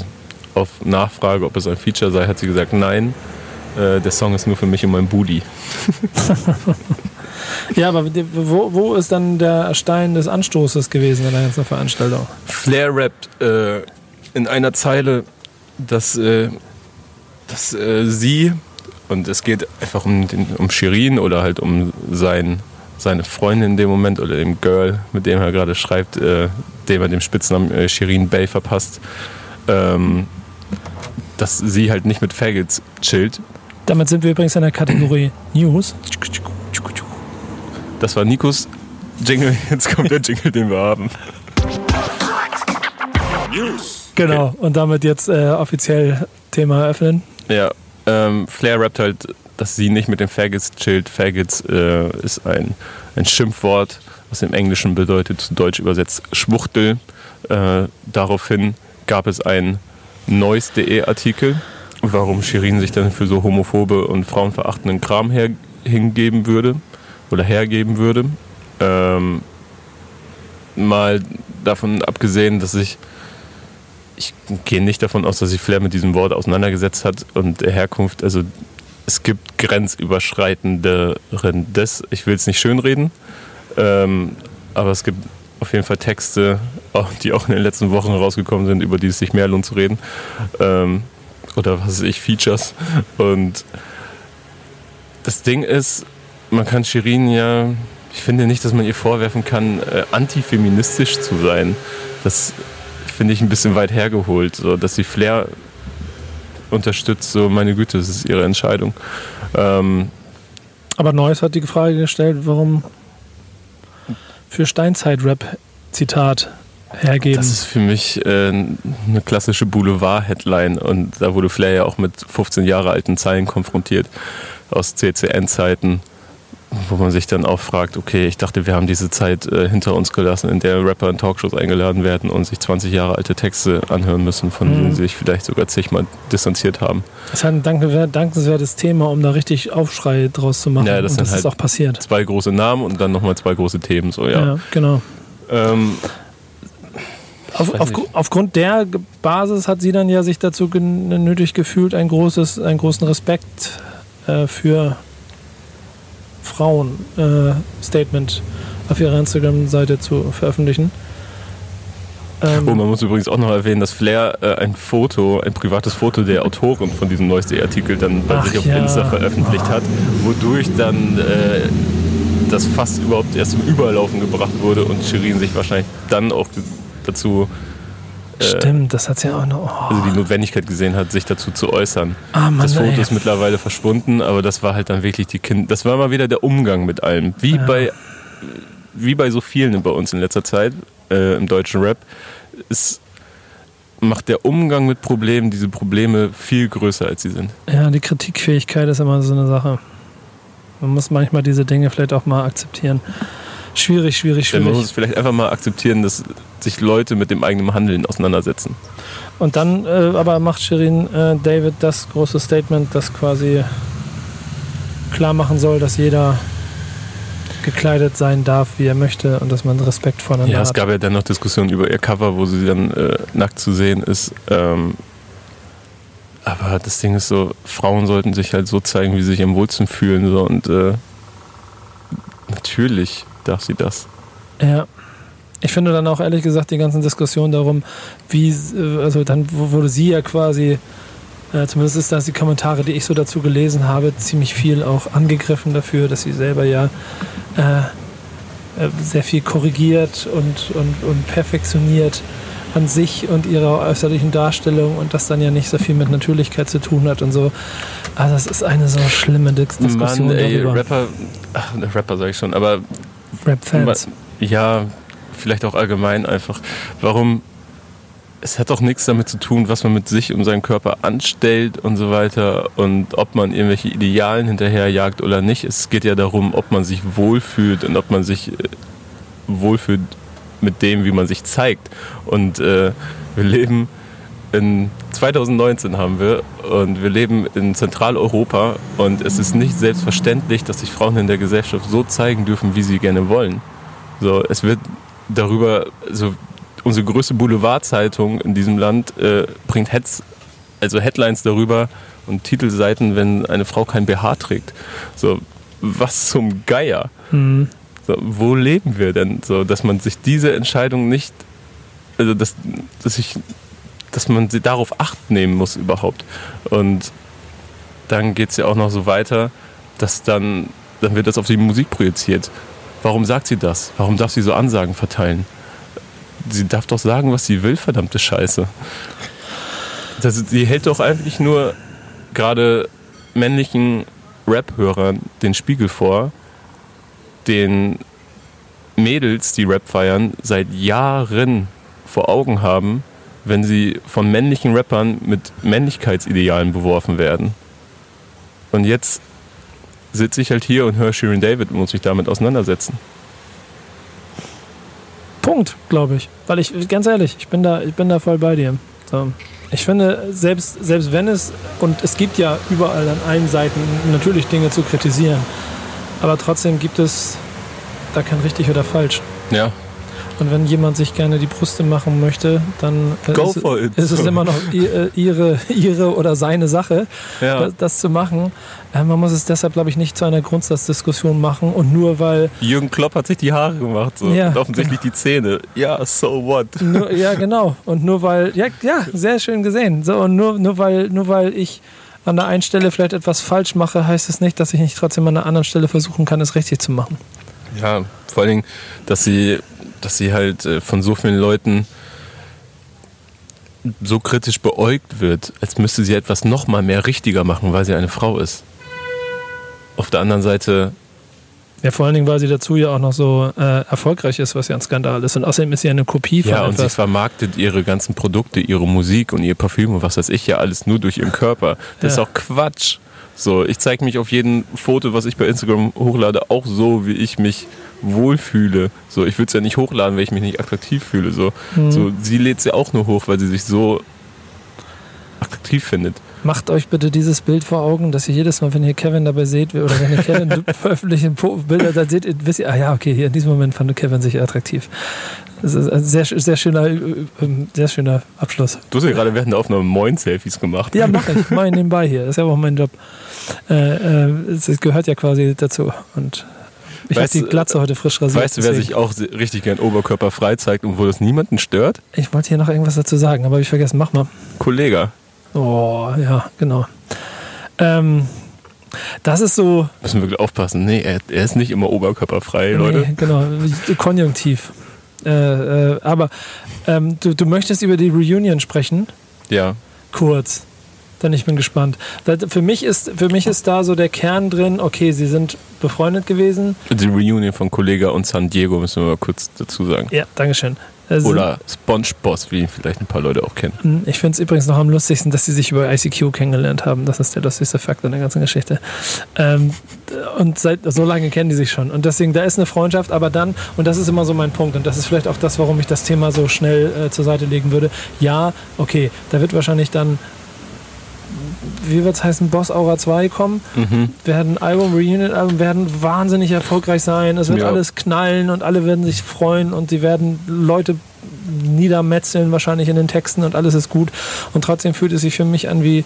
Speaker 3: auf Nachfrage, ob es ein Feature sei, hat sie gesagt, nein, äh, der Song ist nur für mich und mein Booty. *laughs*
Speaker 2: ja, aber wo, wo ist dann der Stein des Anstoßes gewesen in der ganzen Veranstaltung?
Speaker 3: Flair rappt äh, in einer Zeile, dass, äh, dass äh, sie, und es geht einfach um, den, um Shirin oder halt um sein seine Freundin in dem Moment oder dem Girl, mit dem er gerade schreibt, äh, dem er den Spitznamen äh, Shirin Bay verpasst, ähm, dass sie halt nicht mit Faggots chillt.
Speaker 2: Damit sind wir übrigens in der Kategorie News.
Speaker 3: Das war Nikos Jingle, jetzt kommt der Jingle, den wir haben.
Speaker 2: News. Genau, okay. und damit jetzt äh, offiziell Thema eröffnen.
Speaker 3: Ja, ähm, Flair rappt halt dass sie nicht mit den Faggots chillt. Faggots äh, ist ein, ein Schimpfwort, was im Englischen bedeutet, zu Deutsch übersetzt Schwuchtel. Äh, daraufhin gab es einen Neues.de Artikel, warum Shirin sich dann für so homophobe und frauenverachtenden Kram her, hingeben würde oder hergeben würde. Ähm, mal davon abgesehen, dass ich ich gehe nicht davon aus, dass sich Flair mit diesem Wort auseinandergesetzt hat und der Herkunft, also es gibt grenzüberschreitenderes. Ich will es nicht schönreden, ähm, aber es gibt auf jeden Fall Texte, *laughs* die auch in den letzten Wochen rausgekommen sind, über die es sich mehr lohnt zu reden. Ähm, oder was weiß ich, Features. Und das Ding ist, man kann Shirin ja, ich finde nicht, dass man ihr vorwerfen kann, äh, antifeministisch zu sein. Das finde ich ein bisschen weit hergeholt. So, dass sie Flair unterstützt, so meine Güte, das ist ihre Entscheidung. Ähm,
Speaker 2: Aber Neues hat die Frage gestellt, warum für Steinzeit-Rap, Zitat, hergeben.
Speaker 3: Das ist für mich äh, eine klassische Boulevard-Headline und da wurde Flair ja auch mit 15 Jahre alten Zeilen konfrontiert aus CCN-Zeiten wo man sich dann auch fragt, okay, ich dachte, wir haben diese Zeit äh, hinter uns gelassen, in der Rapper in Talkshows eingeladen werden und sich 20 Jahre alte Texte anhören müssen, von mhm. denen sie sich vielleicht sogar zigmal distanziert haben.
Speaker 2: Das ist ein dankenswertes Thema, um da richtig Aufschrei draus zu machen.
Speaker 3: Ja, das,
Speaker 2: und
Speaker 3: das
Speaker 2: halt ist auch passiert.
Speaker 3: Zwei große Namen und dann nochmal zwei große Themen, so ja.
Speaker 2: Ja, genau. Ähm, auf, auf, aufgrund der Basis hat sie dann ja sich dazu genötigt gefühlt, ein großes, einen großen Respekt äh, für Frauen-Statement äh, auf ihrer Instagram-Seite zu veröffentlichen.
Speaker 3: Ähm, oh, man muss übrigens auch noch erwähnen, dass Flair äh, ein Foto, ein privates Foto der Autorin von diesem Neueste-Artikel dann bei sich auf ja. Insta veröffentlicht hat, wodurch dann äh, das fast überhaupt erst zum Überlaufen gebracht wurde und Shirin sich wahrscheinlich dann auch dazu
Speaker 2: Stimmt, das hat sie ja auch noch.
Speaker 3: Oh. Also die Notwendigkeit gesehen hat, sich dazu zu äußern. Ah, Mann, das Foto ey. ist mittlerweile verschwunden, aber das war halt dann wirklich die Kind. Das war mal wieder der Umgang mit allem. Wie ja. bei wie bei so vielen bei uns in letzter Zeit äh, im deutschen Rap. Es macht der Umgang mit Problemen diese Probleme viel größer, als sie sind.
Speaker 2: Ja, die Kritikfähigkeit ist immer so eine Sache. Man muss manchmal diese Dinge vielleicht auch mal akzeptieren. Schwierig, schwierig, schwierig.
Speaker 3: Man muss vielleicht einfach mal akzeptieren, dass sich Leute mit dem eigenen Handeln auseinandersetzen.
Speaker 2: Und dann äh, aber macht Shirin äh, David das große Statement, das quasi klar machen soll, dass jeder gekleidet sein darf, wie er möchte und dass man Respekt voneinander
Speaker 3: hat.
Speaker 2: Ja,
Speaker 3: es gab ja dann noch Diskussionen über ihr Cover, wo sie dann äh, nackt zu sehen ist. Ähm, aber das Ding ist so, Frauen sollten sich halt so zeigen, wie sie sich am wohlsten fühlen. So, und äh, natürlich darf sie das.
Speaker 2: Ja. Ich finde dann auch ehrlich gesagt die ganzen Diskussionen darum, wie, äh, also dann wurde sie ja quasi, äh, zumindest ist das die Kommentare, die ich so dazu gelesen habe, ziemlich viel auch angegriffen dafür, dass sie selber ja äh, äh sehr viel korrigiert und, und, und perfektioniert an sich und ihrer äußerlichen Darstellung und das dann ja nicht so viel mit Natürlichkeit zu tun hat und so. Also das ist eine so schlimme Diskussion
Speaker 3: Mann, ey, darüber. Rapper, ach, Rapper sage ich schon, aber
Speaker 2: Rap-Fans.
Speaker 3: Ja, vielleicht auch allgemein einfach. Warum? Es hat doch nichts damit zu tun, was man mit sich und seinem Körper anstellt und so weiter und ob man irgendwelche Idealen hinterherjagt oder nicht. Es geht ja darum, ob man sich wohlfühlt und ob man sich äh, wohlfühlt mit dem, wie man sich zeigt. Und äh, wir leben in 2019 haben wir und wir leben in Zentraleuropa und es ist nicht selbstverständlich, dass sich Frauen in der Gesellschaft so zeigen dürfen, wie sie gerne wollen. So, es wird darüber, also unsere größte Boulevardzeitung in diesem Land äh, bringt Heads, also Headlines darüber und Titelseiten, wenn eine Frau kein BH trägt. So, was zum Geier. Mhm. So, wo leben wir denn? So, dass man sich diese Entscheidung nicht, also dass, dass ich dass man darauf Acht nehmen muss überhaupt. Und dann geht es ja auch noch so weiter, dass dann, dann wird das auf die Musik projiziert. Warum sagt sie das? Warum darf sie so Ansagen verteilen? Sie darf doch sagen, was sie will, verdammte Scheiße. Das, sie hält doch eigentlich nur gerade männlichen Rap-Hörern den Spiegel vor, den Mädels, die Rap feiern, seit Jahren vor Augen haben, wenn sie von männlichen Rappern mit Männlichkeitsidealen beworfen werden. Und jetzt sitze ich halt hier und höre Shirin David und muss mich damit auseinandersetzen.
Speaker 2: Punkt, glaube ich. Weil ich, ganz ehrlich, ich bin da, ich bin da voll bei dir. So. Ich finde, selbst, selbst wenn es, und es gibt ja überall an allen Seiten natürlich Dinge zu kritisieren, aber trotzdem gibt es da kein richtig oder falsch.
Speaker 3: Ja,
Speaker 2: und wenn jemand sich gerne die Brüste machen möchte, dann
Speaker 3: äh, ist,
Speaker 2: ist, es immer noch äh, ihre, *laughs* ihre oder seine Sache, ja. das, das, zu machen. Äh, man muss es deshalb, glaube ich, nicht zu einer Grundsatzdiskussion machen. Und nur weil.
Speaker 3: Jürgen Klopp hat sich die Haare gemacht so. ja, und offensichtlich genau. die Zähne. Ja, so what?
Speaker 2: Nur, ja, genau. Und nur weil. Ja, ja, sehr schön gesehen. So, und nur, nur, weil, nur weil ich an der einen Stelle vielleicht etwas falsch mache, heißt es nicht, dass ich nicht trotzdem an der anderen Stelle versuchen kann, es richtig zu machen.
Speaker 3: Ja, vor allen Dingen, dass sie dass sie halt äh, von so vielen Leuten so kritisch beäugt wird, als müsste sie etwas noch mal mehr richtiger machen, weil sie eine Frau ist. Auf der anderen Seite
Speaker 2: Ja, vor allen Dingen, weil sie dazu ja auch noch so äh, erfolgreich ist, was ja ein Skandal ist. Und außerdem ist sie eine Kopie von
Speaker 3: Ja, und sie
Speaker 2: etwas.
Speaker 3: vermarktet ihre ganzen Produkte, ihre Musik und ihr Parfüm und was weiß ich ja alles nur durch ihren Körper. Das
Speaker 2: Ja.
Speaker 3: ist auch Quatsch. So, ich zeige mich auf jedem Foto, was ich bei Instagram hochlade, auch so, wie ich mich wohlfühle. So, ich würde es ja nicht hochladen, weil ich mich nicht attraktiv fühle. So,
Speaker 2: Mhm.
Speaker 3: so sie lädt sie auch nur hoch, weil sie sich so attraktiv findet.
Speaker 2: Macht euch bitte dieses Bild vor Augen, dass ihr jedes Mal, wenn ihr Kevin dabei seht, oder wenn ihr Kevin *laughs* veröffentlichen Bilder, dann seht ihr, wisst ihr, ah ja, okay, hier in diesem Moment fand Kevin sich attraktiv. Das ist ein sehr, sehr schöner, äh, äh, sehr schöner Abschluss.
Speaker 3: Du hast ja gerade während der Aufnahme Moin-Selfies gemacht.
Speaker 2: Ja, mach ich. Mach ich nebenbei hier. Das ist ja auch mein Job. Äh, äh, es gehört ja quasi dazu. Und ich habe die Glatze heute frisch rasiert.
Speaker 3: Weißt du, wer sich auch richtig gern oberkörperfrei zeigt und wo das niemanden stört?
Speaker 2: Ich wollte hier noch irgendwas dazu sagen, aber ich vergessen. Mach mal.
Speaker 3: Kollege.
Speaker 2: Oh, ja, genau. Ähm, das ist so.
Speaker 3: Müssen wir wirklich aufpassen. Nee, er, er ist nicht immer oberkörperfrei, Leute.
Speaker 2: Nee, genau, konjunktiv. Äh, äh, aber ähm, du, du möchtest über die Reunion sprechen?
Speaker 3: Ja.
Speaker 2: Kurz. Dann ich bin gespannt. Für, mich ist, für mich ist da so der Kern drin, okay, sie sind befreundet gewesen.
Speaker 3: Die Reunion von Kollega und San Diego müssen wir mal kurz dazu sagen.
Speaker 2: Ja, Dankeschön. Sie-
Speaker 3: Oder SpongeBoss, wie ihn vielleicht ein paar Leute auch kennen.
Speaker 2: Ich finde es übrigens noch am lustigsten, dass sie sich über ICQ kennengelernt haben. Das ist der lustigste Fakt in der ganzen Geschichte. Ähm, und seit so lange kennen die sich schon. Und deswegen, da ist eine Freundschaft, aber dann, und das ist immer so mein Punkt, und das ist vielleicht auch das, warum ich das Thema so schnell äh, zur Seite legen würde. Ja, okay, da wird wahrscheinlich dann, wie wird es heißen, Boss Aura 2 kommen,
Speaker 3: Mhm.
Speaker 2: werden Album, Reunion-Album werden wahnsinnig erfolgreich sein. Es wird
Speaker 3: Ja.
Speaker 2: alles knallen und alle werden sich freuen und sie werden Leute niedermetzeln wahrscheinlich in den Texten und alles ist gut. Und trotzdem fühlt es sich für mich an wie,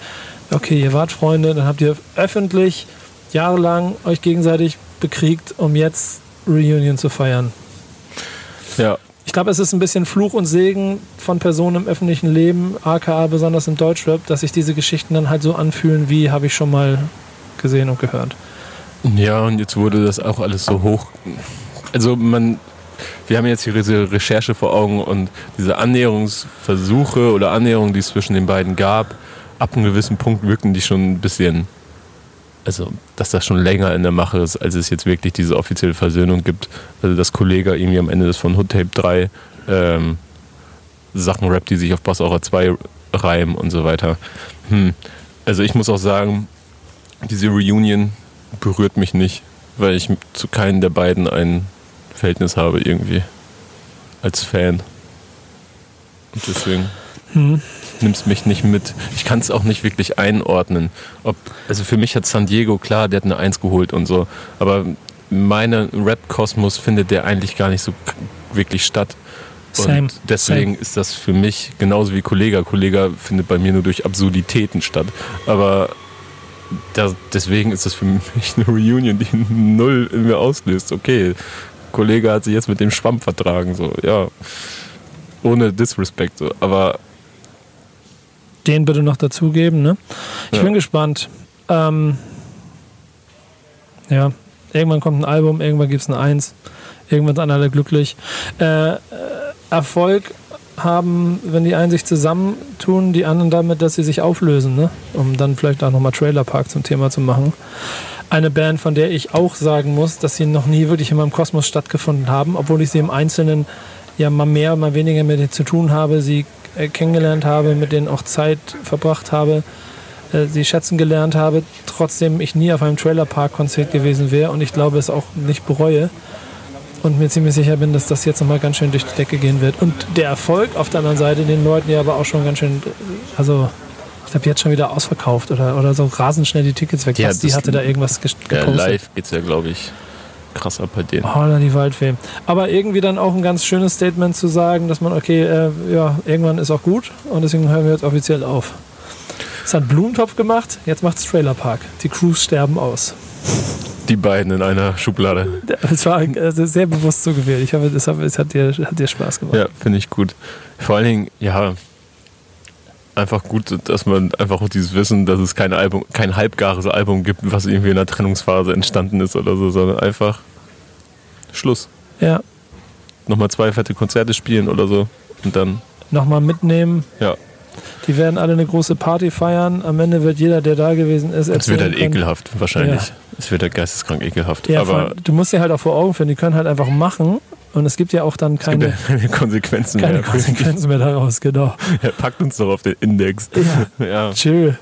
Speaker 2: okay, ihr wart Freunde, dann habt ihr öffentlich jahrelang euch gegenseitig bekriegt, um jetzt Reunion zu feiern.
Speaker 3: Ja,
Speaker 2: Ich glaube, es ist ein bisschen Fluch und Segen von Personen im öffentlichen Leben, aka besonders im Deutschrap, dass sich diese Geschichten dann halt so anfühlen, wie habe ich schon mal gesehen und gehört.
Speaker 3: Ja, und jetzt wurde das auch alles so hoch. Also man, wir haben jetzt hier diese Recherche vor Augen und diese Annäherungsversuche oder Annäherungen, die es zwischen den beiden gab, ab einem gewissen Punkt wirkten die schon ein bisschen, also dass das schon länger in der Mache ist, als es jetzt wirklich diese offizielle Versöhnung gibt. Also dass Kollege irgendwie am Ende des von Hood Tape 3 ähm, Sachen rappt, die sich auf Boss Aura 2 reimen und so weiter. Hm. Also ich muss auch sagen, diese Reunion berührt mich nicht, weil ich zu keinem der beiden ein Verhältnis habe irgendwie als Fan. Und deswegen
Speaker 2: Hm.
Speaker 3: Nimmst mich nicht mit. Ich kann es auch nicht wirklich einordnen. Ob, also für mich hat San Diego, klar, der hat eine Eins geholt und so, aber meine Rap-Kosmos findet der eigentlich gar nicht so wirklich statt.
Speaker 2: Same.
Speaker 3: Und deswegen ist das für mich genauso wie Kollega. Kollega findet bei mir nur durch Absurditäten statt. Aber da, deswegen ist das für mich *laughs* eine Reunion, die *laughs* null in mir auslöst. Okay, Kollege hat sich jetzt mit dem Schwamm vertragen, so, ja. Ohne Disrespect, so. Aber
Speaker 2: Den bitte noch dazugeben, ne? Ich
Speaker 3: Ja.
Speaker 2: bin gespannt. Ähm, ja, irgendwann kommt ein Album, irgendwann gibt es eine Eins, irgendwann sind alle glücklich. Äh, äh, Erfolg haben, wenn die einen sich zusammentun, die anderen damit, dass sie sich auflösen, ne? um dann vielleicht auch nochmal Trailer Park zum Thema zu machen. Eine Band, von der ich auch sagen muss, dass sie noch nie wirklich in meinem Kosmos stattgefunden haben, obwohl ich sie im Einzelnen ja mal mehr, mal weniger mit zu tun habe, sie kennengelernt habe, mit denen auch Zeit verbracht habe, äh, sie schätzen gelernt habe, trotzdem ich nie auf einem Trailer-Park-Konzert gewesen wäre und ich glaube es auch nicht bereue und mir ziemlich sicher bin, dass das jetzt nochmal ganz schön durch die Decke gehen wird. Und der Erfolg auf der anderen Seite den Leuten ja aber auch schon ganz schön, äh, also ich glaube jetzt schon wieder ausverkauft oder, oder so rasend schnell die Tickets weg.
Speaker 3: Ja,
Speaker 2: die hatte da irgendwas ges-
Speaker 3: ja,
Speaker 2: gepostet.
Speaker 3: live geht's ja, glaube ich, krass ab bei denen.
Speaker 2: Holla die Waldfee. Aber irgendwie dann auch ein ganz schönes Statement zu sagen, dass man, okay, äh, ja, irgendwann ist auch gut und deswegen hören wir jetzt offiziell auf. Das hat Blumentopf gemacht, jetzt macht's Trailer Park. Die Crews sterben aus.
Speaker 3: Die beiden in einer Schublade.
Speaker 2: Das war äh, sehr bewusst so gewählt. Ich hoffe, das hat, es hat, dir, hat dir Spaß gemacht.
Speaker 3: Ja, finde ich gut. Vor allen Dingen, ja, einfach gut, dass man einfach auch dieses Wissen, dass es kein Album, kein halbgares Album gibt, was irgendwie in einer Trennungsphase entstanden ist oder so, sondern einfach Schluss.
Speaker 2: Ja,
Speaker 3: Nochmal zwei fette Konzerte spielen oder so und dann,
Speaker 2: nochmal mitnehmen.
Speaker 3: ja,
Speaker 2: Die werden alle eine große Party feiern. Am Ende wird jeder, der da gewesen ist,
Speaker 3: Es wird halt
Speaker 2: erzählen können-
Speaker 3: ekelhaft, wahrscheinlich.
Speaker 2: Ja.
Speaker 3: Es wird halt geisteskrank ekelhaft.
Speaker 2: Ja,
Speaker 3: aber
Speaker 2: du musst dir halt auch vor Augen führen, die können halt einfach machen und es gibt ja auch dann
Speaker 3: es gibt
Speaker 2: keine,
Speaker 3: ja keine Konsequenzen
Speaker 2: keine
Speaker 3: mehr.
Speaker 2: Konsequenzen mehr daraus, genau. *laughs*
Speaker 3: Ja, packt uns doch auf den Index.
Speaker 2: Ja,
Speaker 3: Ja.
Speaker 2: chill.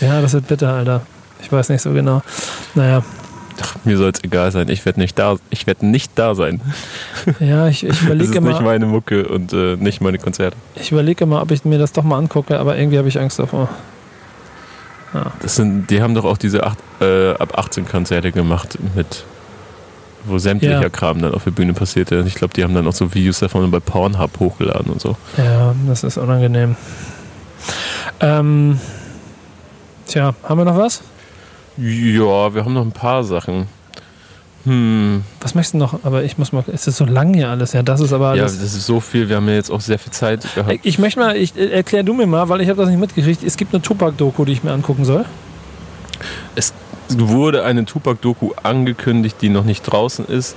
Speaker 2: Ja, das wird bitter, Alter. Ich weiß nicht so genau. Naja,
Speaker 3: Ach, mir soll es egal sein. Ich werde nicht da. Ich werde nicht da sein.
Speaker 2: ja, ich, ich *laughs*
Speaker 3: Das
Speaker 2: überlege
Speaker 3: ist nicht
Speaker 2: immer,
Speaker 3: meine Mucke und äh, nicht meine Konzerte.
Speaker 2: ich überlege immer, ob ich mir das doch mal angucke, aber irgendwie habe ich Angst davor.
Speaker 3: Das sind, die haben doch auch diese acht, äh, ab 18 Konzerte gemacht mit wo sämtlicher
Speaker 2: Ja.
Speaker 3: Kram dann auf der Bühne passierte. Ich glaube, die haben dann auch so Videos davon bei Pornhub hochgeladen und so.
Speaker 2: Ja, das ist unangenehm. Ähm, tja, haben wir noch was?
Speaker 3: Ja, wir haben noch ein paar Sachen. Hm,
Speaker 2: Was möchtest du noch? Aber ich muss mal, es ist so lang hier alles. Ja, das ist aber
Speaker 3: ja,
Speaker 2: alles.
Speaker 3: das ist so viel. Wir haben ja jetzt auch sehr viel Zeit gehabt.
Speaker 2: ich möchte mal, ich, äh, erklär du mir mal, weil ich habe das nicht mitgekriegt. Es gibt eine Tupac-Doku, die ich mir angucken soll.
Speaker 3: Es wurde eine Tupac-Doku angekündigt, die noch nicht draußen ist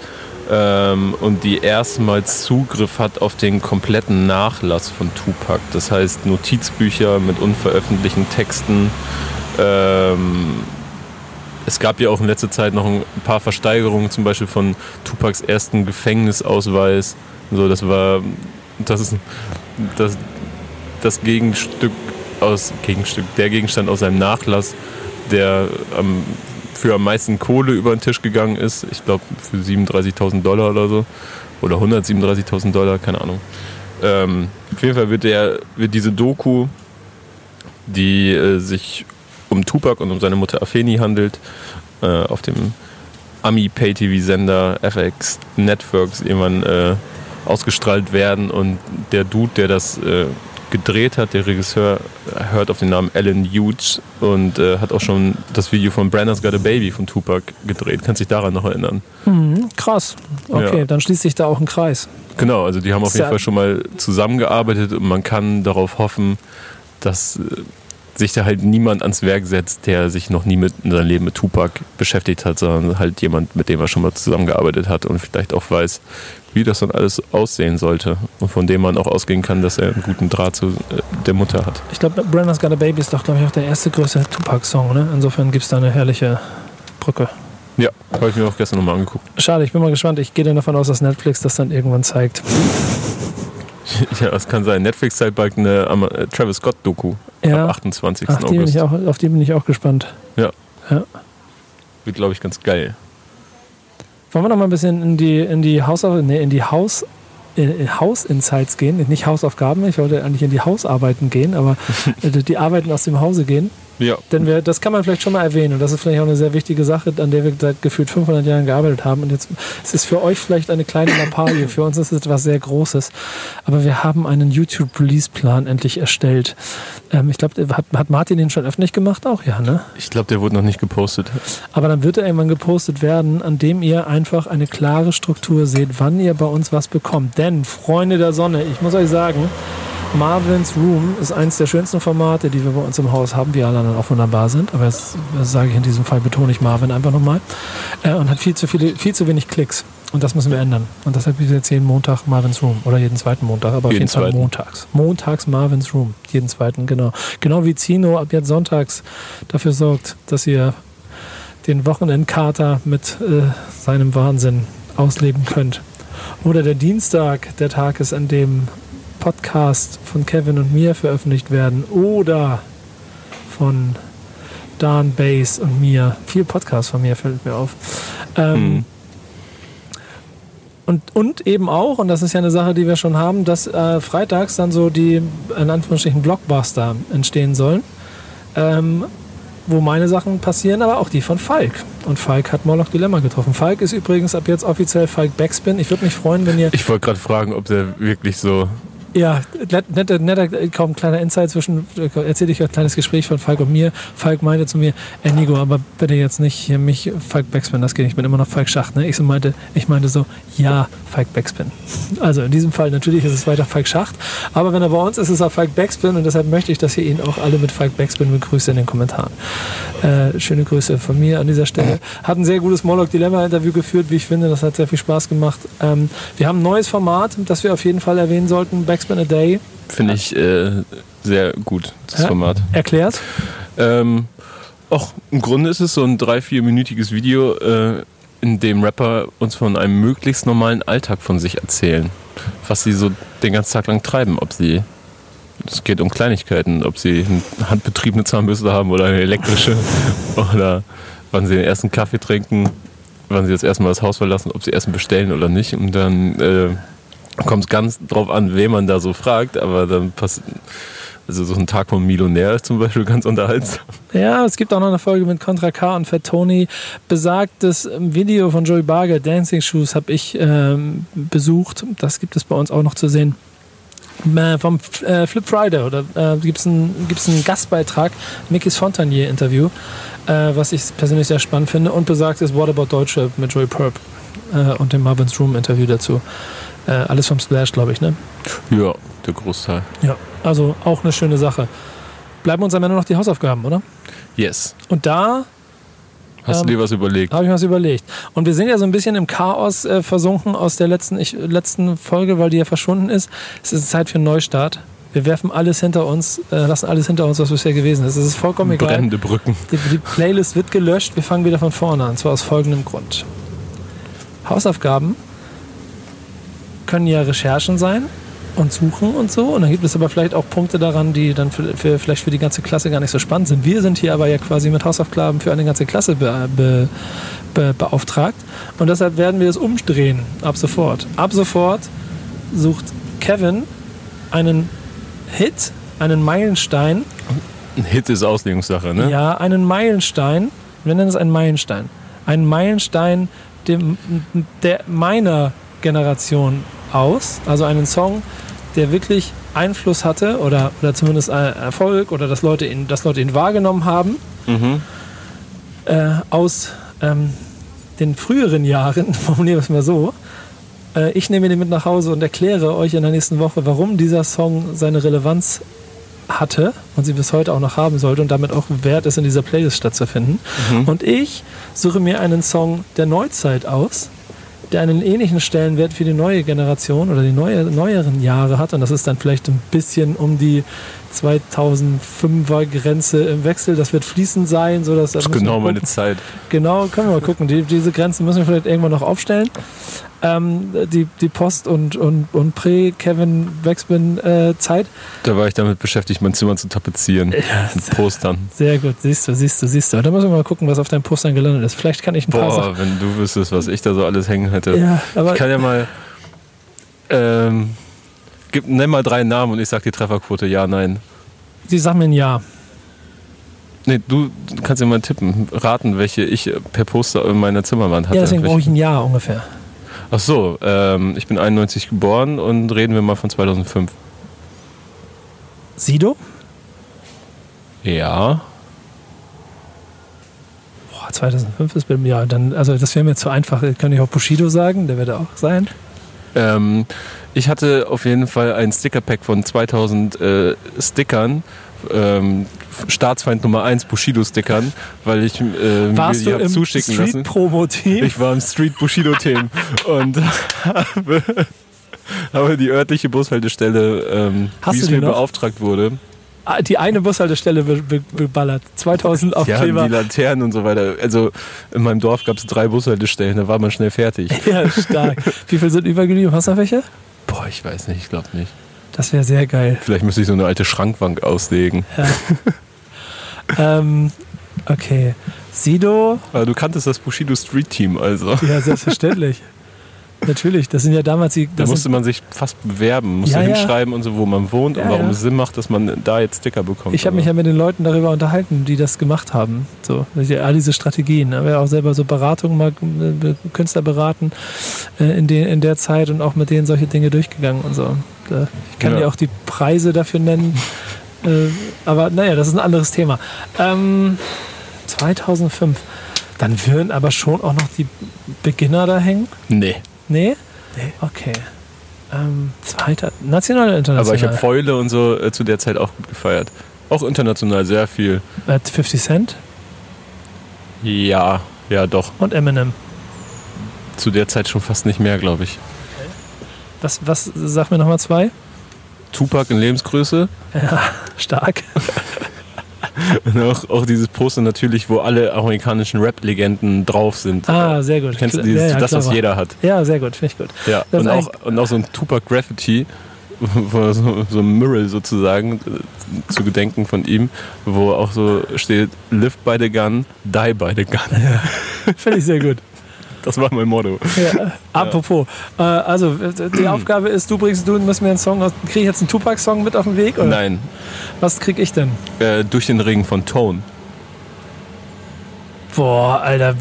Speaker 3: ähm, und die erstmals Zugriff hat auf den kompletten Nachlass von Tupac. Das heißt Notizbücher mit unveröffentlichten Texten. Ähm, es gab ja auch in letzter Zeit noch ein paar Versteigerungen, zum Beispiel von Tupacs ersten Gefängnisausweis. So, das war das das, das Gegenstück aus Gegenstück, der Gegenstand aus seinem Nachlass, der am, für am meisten Kohle über den Tisch gegangen ist. Ich glaube für 37.000 Dollar oder so. Oder 137.000 Dollar, keine Ahnung. Ähm, auf jeden Fall wird, der, wird diese Doku, die äh, sich um Tupac und um seine Mutter Afeni handelt, äh, auf dem Ami-Pay-TV-Sender FX Networks irgendwann äh, ausgestrahlt werden. Und der Dude, der das äh, gedreht hat, der Regisseur, hört auf den Namen Alan Hughes und äh, hat auch schon das Video von Brandon's Got a Baby von Tupac gedreht. Kannst dich daran noch erinnern?
Speaker 2: Mhm, krass. Okay,
Speaker 3: Ja.
Speaker 2: dann schließt sich da auch ein Kreis.
Speaker 3: Genau, also die haben auf jeden Fall schon mal zusammengearbeitet und man kann darauf hoffen, dass äh, sich da halt niemand ans Werk setzt, der sich noch nie mit in seinem Leben mit Tupac beschäftigt hat, sondern halt jemand, mit dem er schon mal zusammengearbeitet hat und vielleicht auch weiß, wie das dann alles aussehen sollte und von dem man auch ausgehen kann, dass er einen guten Draht zu äh, der Mutter hat.
Speaker 2: Ich glaube, Brandon's Got a Baby ist doch, glaube ich, auch der erste größere Tupac-Song. Ne? Insofern gibt es da eine herrliche Brücke.
Speaker 3: Ja, habe ich mir auch gestern nochmal angeguckt.
Speaker 2: Schade, ich bin mal gespannt. Ich gehe dann davon aus, dass Netflix das dann irgendwann zeigt. *laughs*
Speaker 3: Ja, das kann sein. Netflix zeigt bald eine äh, Travis Scott-Doku
Speaker 2: Ja,
Speaker 3: ab 28.
Speaker 2: Ach, die
Speaker 3: August.
Speaker 2: ich auch, auf die bin ich auch gespannt.
Speaker 3: Wird, glaube ich, ganz geil.
Speaker 2: Wollen wir noch mal ein bisschen in die, in die Haus, nee, in die Haus, in, in Hausinsights gehen? Nicht Hausaufgaben, ich wollte eigentlich in die Hausarbeiten gehen, aber *laughs* äh, die Arbeiten aus dem Hause gehen.
Speaker 3: Ja,
Speaker 2: Denn wir, das kann man vielleicht schon mal erwähnen und das ist vielleicht auch eine sehr wichtige Sache, an der wir seit gefühlt 500 Jahren gearbeitet haben. Und jetzt es ist für euch vielleicht eine kleine Lappalie, für uns ist es etwas sehr Großes. Aber wir haben einen YouTube-Release-Plan endlich erstellt. Ähm, ich glaube, hat, hat Martin den schon öffentlich gemacht? Auch ja, ne?
Speaker 3: ich glaube, der wurde noch nicht gepostet.
Speaker 2: Aber dann wird er irgendwann gepostet werden, an dem ihr einfach eine klare Struktur seht, wann ihr bei uns was bekommt. Denn, Freunde der Sonne, ich muss euch sagen, Marvin's Room ist eines der schönsten Formate, die wir bei uns im Haus haben, die alle anderen auch wunderbar sind. Aber das, das sage ich in diesem Fall, betone ich Marvin einfach nochmal. Äh, und hat viel zu, viele, viel zu wenig Klicks. Und das müssen wir ändern. Und deshalb gibt es jetzt jeden Montag Marvin's Room. Oder jeden zweiten Montag, aber auf
Speaker 3: Jeden
Speaker 2: jeden Fall
Speaker 3: zweiten.
Speaker 2: montags. Montags Marvin's Room. Jeden zweiten, genau. Genau wie Zino ab jetzt sonntags dafür sorgt, dass ihr den Wochenendkater mit äh, seinem Wahnsinn ausleben könnt. Oder der Dienstag, der Tag ist, an dem Podcast von Kevin und mir veröffentlicht werden. Oder von Dan Bass und mir. Viel Podcast von mir fällt mir auf. Ähm,
Speaker 3: Mhm.
Speaker 2: und, und eben auch, und das ist ja eine Sache, die wir schon haben, dass äh, freitags dann so die, in Anführungsstrichen, Blockbuster entstehen sollen. Ähm, wo meine Sachen passieren, aber auch die von Falk. Und Falk hat Moloch Dilemma getroffen. Falk ist übrigens ab jetzt offiziell Falk Backspin. Ich würde mich freuen, wenn ihr.
Speaker 3: Ich wollte gerade fragen, ob der wirklich so.
Speaker 2: Ja, net- netter, netter, kaum kleiner Insight zwischen, erzähle ich ein kleines Gespräch von Falk und mir. Falk meinte zu mir, ey Nico, aber bitte jetzt nicht hier mich Falk Backspin, das geht nicht, ich bin immer noch Falk Schacht. Ne? Ich, so meinte, ich meinte so, ja, Falk Backspin. Also in diesem Fall natürlich ist es weiter Falk Schacht, aber wenn er bei uns ist, ist er Falk Backspin und deshalb möchte ich, dass ihr ihn auch alle mit Falk Backspin begrüßt in den Kommentaren. Äh, schöne Grüße von mir an dieser Stelle. Hat ein sehr gutes Moloch Dilemma Interview geführt, wie ich finde. Das hat sehr viel Spaß gemacht. Ähm, wir haben ein neues Format, das wir auf jeden Fall erwähnen sollten. Backspin Backspin a Day.
Speaker 3: Finde ich äh, sehr gut, das
Speaker 2: Ja.
Speaker 3: Format.
Speaker 2: Erklärt.
Speaker 3: Ähm, auch im Grunde ist es so ein drei-, vierminütiges Video, äh, in dem Rapper uns von einem möglichst normalen Alltag von sich erzählen. Was sie so den ganzen Tag lang treiben. Ob sie, es geht um Kleinigkeiten, ob sie eine handbetriebene Zahnbürste haben oder eine elektrische. *laughs* oder wann sie den ersten Kaffee trinken, wann sie das erste Mal das Haus verlassen, ob sie Essen bestellen oder nicht. Und dann äh, kommt ganz drauf an, wen man da so fragt. Aber dann passiert. Also so ein Tag vom Millionär ist zum Beispiel ganz unterhaltsam.
Speaker 2: Ja, es gibt auch noch eine Folge mit Contra K und Fat Tony. Besagtes Video von Joey Barger, Dancing Shoes, habe ich ähm, besucht. Das gibt es bei uns auch noch zu sehen. Äh, Vom äh, Flip Friday oder äh, gibt es einen, Gastbeitrag, Mickey's Fontanier Interview, äh, was ich persönlich sehr spannend finde. Und besagtes What About Deutsche mit Joey Perp äh, und dem Marvin's Room Interview dazu. Äh, alles vom Splash, glaube ich, ne?
Speaker 3: Ja, der Großteil.
Speaker 2: Ja. Also auch eine schöne Sache. Bleiben uns am Ende noch die Hausaufgaben, oder?
Speaker 3: Yes.
Speaker 2: Und da
Speaker 3: Hast
Speaker 2: Ähm,
Speaker 3: du dir was überlegt?
Speaker 2: Habe ich was überlegt. Und wir sind ja so ein bisschen im Chaos äh, versunken aus der letzten, ich, letzten Folge, weil die ja verschwunden ist. Es ist Zeit für einen Neustart. Wir werfen alles hinter uns, äh, lassen alles hinter uns, was bisher gewesen ist. Es ist vollkommen egal.
Speaker 3: Brennende Brücken.
Speaker 2: Die, die Playlist wird gelöscht. Wir fangen wieder von vorne an. Und zwar aus folgendem Grund. Hausaufgaben können ja Recherchen sein und suchen und so. Und dann gibt es aber vielleicht auch Punkte daran, die dann für, für, vielleicht für die ganze Klasse gar nicht so spannend sind. Wir sind hier aber ja quasi mit Hausaufgaben für eine ganze Klasse be, be, be, beauftragt. Und deshalb werden wir es umdrehen ab sofort. Ab sofort sucht Kevin einen Hit, einen Meilenstein
Speaker 3: Ein Hit ist Auslegungssache, ne?
Speaker 2: ja, einen Meilenstein. Wir nennen es einen Meilenstein. Einen Meilenstein dem, der meiner Generation aus. Also einen Song, der wirklich Einfluss hatte oder, oder zumindest Erfolg oder dass Leute ihn, dass Leute ihn wahrgenommen haben
Speaker 3: Mhm.
Speaker 2: äh, aus ähm, den früheren Jahren, *laughs* formulieren wir es mal so. Äh, ich nehme den mit nach Hause und erkläre euch in der nächsten Woche, warum dieser Song seine Relevanz hatte und sie bis heute auch noch haben sollte und damit auch wert ist, in dieser Playlist stattzufinden. Und ich suche mir einen Song der Neuzeit aus, der einen ähnlichen Stellenwert für die neue Generation oder die neue, neueren Jahre hat. Und das ist dann vielleicht ein bisschen um die 2005er Grenze im Wechsel. Das wird fließend sein, sodass
Speaker 3: Das ist genau meine Zeit.
Speaker 2: Genau, können wir mal gucken. Die, diese Grenzen müssen wir vielleicht irgendwann noch aufstellen. Ähm, die, die Post- und, und, und Prä-Kevin-Backspin-Zeit.
Speaker 3: Da war ich damit beschäftigt, mein Zimmer zu tapezieren. Mit Postern.
Speaker 2: Sehr gut, siehst du, siehst du, siehst du. Da müssen wir mal gucken, was auf deinen Postern gelandet ist. Vielleicht kann ich ein paar Sachen.
Speaker 3: Boah, wenn du wüsstest, was ich da so alles hängen hätte.
Speaker 2: Ja, aber
Speaker 3: Ich kann ja mal. Ähm, gib, nenn mal drei Namen und ich sag die Trefferquote ja, nein.
Speaker 2: sie sagen mir ein Ja.
Speaker 3: Nee, du kannst ja mal tippen, raten, welche ich per Poster in meiner Zimmerwand hatte.
Speaker 2: Ja, deswegen brauche ich ein Ja ungefähr.
Speaker 3: Ach so, ähm, ich bin 91 geboren und reden wir mal von 2005.
Speaker 2: Sido?
Speaker 3: Ja.
Speaker 2: Boah, 2005 ist bei mir, ja, dann, also das wäre mir zu einfach. Kann ich auch Bushido sagen? Der wird auch sein.
Speaker 3: Ähm, ich hatte auf jeden Fall ein Stickerpack von 2000 äh, Stickern. Ähm, Staatsfeind Nummer 1 Bushido-Stickern, weil ich äh, mir
Speaker 2: Warst
Speaker 3: die hab
Speaker 2: im
Speaker 3: zuschicken lassen.
Speaker 2: Street-Promo-Team?
Speaker 3: Ich war im Street Bushido-Team und *laughs* habe, habe die örtliche Bushaltestelle, ähm, wie es
Speaker 2: die
Speaker 3: mir
Speaker 2: noch?
Speaker 3: beauftragt wurde,
Speaker 2: Die eine Bushaltestelle be be beballert. 2000
Speaker 3: ja,
Speaker 2: Aufkleber.
Speaker 3: die Laternen und so weiter. Also in meinem Dorf gab es drei Bushaltestellen, da war man schnell fertig. *laughs*
Speaker 2: Ja, stark. Wie viel sind übergeblieben? Hast du noch welche?
Speaker 3: Boah, ich weiß nicht, ich glaube nicht.
Speaker 2: Das wäre sehr geil.
Speaker 3: Vielleicht müsste ich so eine alte Schrankwand auslegen.
Speaker 2: Ähm, okay. Sido,
Speaker 3: Aber du kanntest das Bushido Street Team, also.
Speaker 2: ja, selbstverständlich. *laughs* Natürlich, das sind ja damals die.
Speaker 3: Da musste man sich fast bewerben, musste
Speaker 2: Ja, ja.
Speaker 3: hinschreiben und so, wo man wohnt
Speaker 2: Ja,
Speaker 3: und warum es Sinn macht, dass man da jetzt Sticker bekommt.
Speaker 2: ich habe mich ja mit den Leuten darüber unterhalten, die das gemacht haben. So, all diese Strategien. Aber ja auch selber so Beratungen, mal äh, Künstler beraten äh, in, den, in der Zeit und auch mit denen solche Dinge durchgegangen und so. Ich kann
Speaker 3: Ja.
Speaker 2: dir auch die Preise dafür nennen. *laughs* äh, aber naja, das ist ein anderes Thema. Ähm, 2005. Dann würden aber schon auch noch die Beginner da hängen.
Speaker 3: Nee.
Speaker 2: Nee? Nee. Okay. Ähm, zweiter, national oder international?
Speaker 3: Aber ich habe Fäule und so äh, zu der Zeit auch gut gefeiert. Auch international sehr viel.
Speaker 2: Äh, 50 Cent
Speaker 3: Ja, ja doch.
Speaker 2: und Eminem.
Speaker 3: Zu der Zeit schon fast nicht mehr, glaube ich.
Speaker 2: Was, was, sag mir nochmal zwei.
Speaker 3: Tupac in Lebensgröße.
Speaker 2: Ja, stark. *laughs* *laughs*
Speaker 3: Und auch, auch dieses Poster natürlich, wo alle amerikanischen Rap-Legenden drauf sind.
Speaker 2: Ah, sehr gut.
Speaker 3: Kennst du dieses,
Speaker 2: Ja, ja,
Speaker 3: das, was jeder hat?
Speaker 2: Ja, sehr gut, finde ich gut.
Speaker 3: Ja,
Speaker 2: Das
Speaker 3: und auch, und auch so ein Tupac Graffiti, *laughs* so, so ein Mural sozusagen äh, zu gedenken von ihm, wo auch so steht, live by the gun, die by the gun.
Speaker 2: Finde ich sehr gut. *laughs*
Speaker 3: Das war mein Motto.
Speaker 2: Ja. Apropos, äh, also äh, die *clears throat* Aufgabe ist, du bringst, du musst mir einen Song aus. Kriege ich jetzt einen Tupac-Song mit auf den Weg? Oder?
Speaker 3: Nein,
Speaker 2: Was krieg ich denn?
Speaker 3: äh, durch den Regen von Tone.
Speaker 2: Boah, Alter,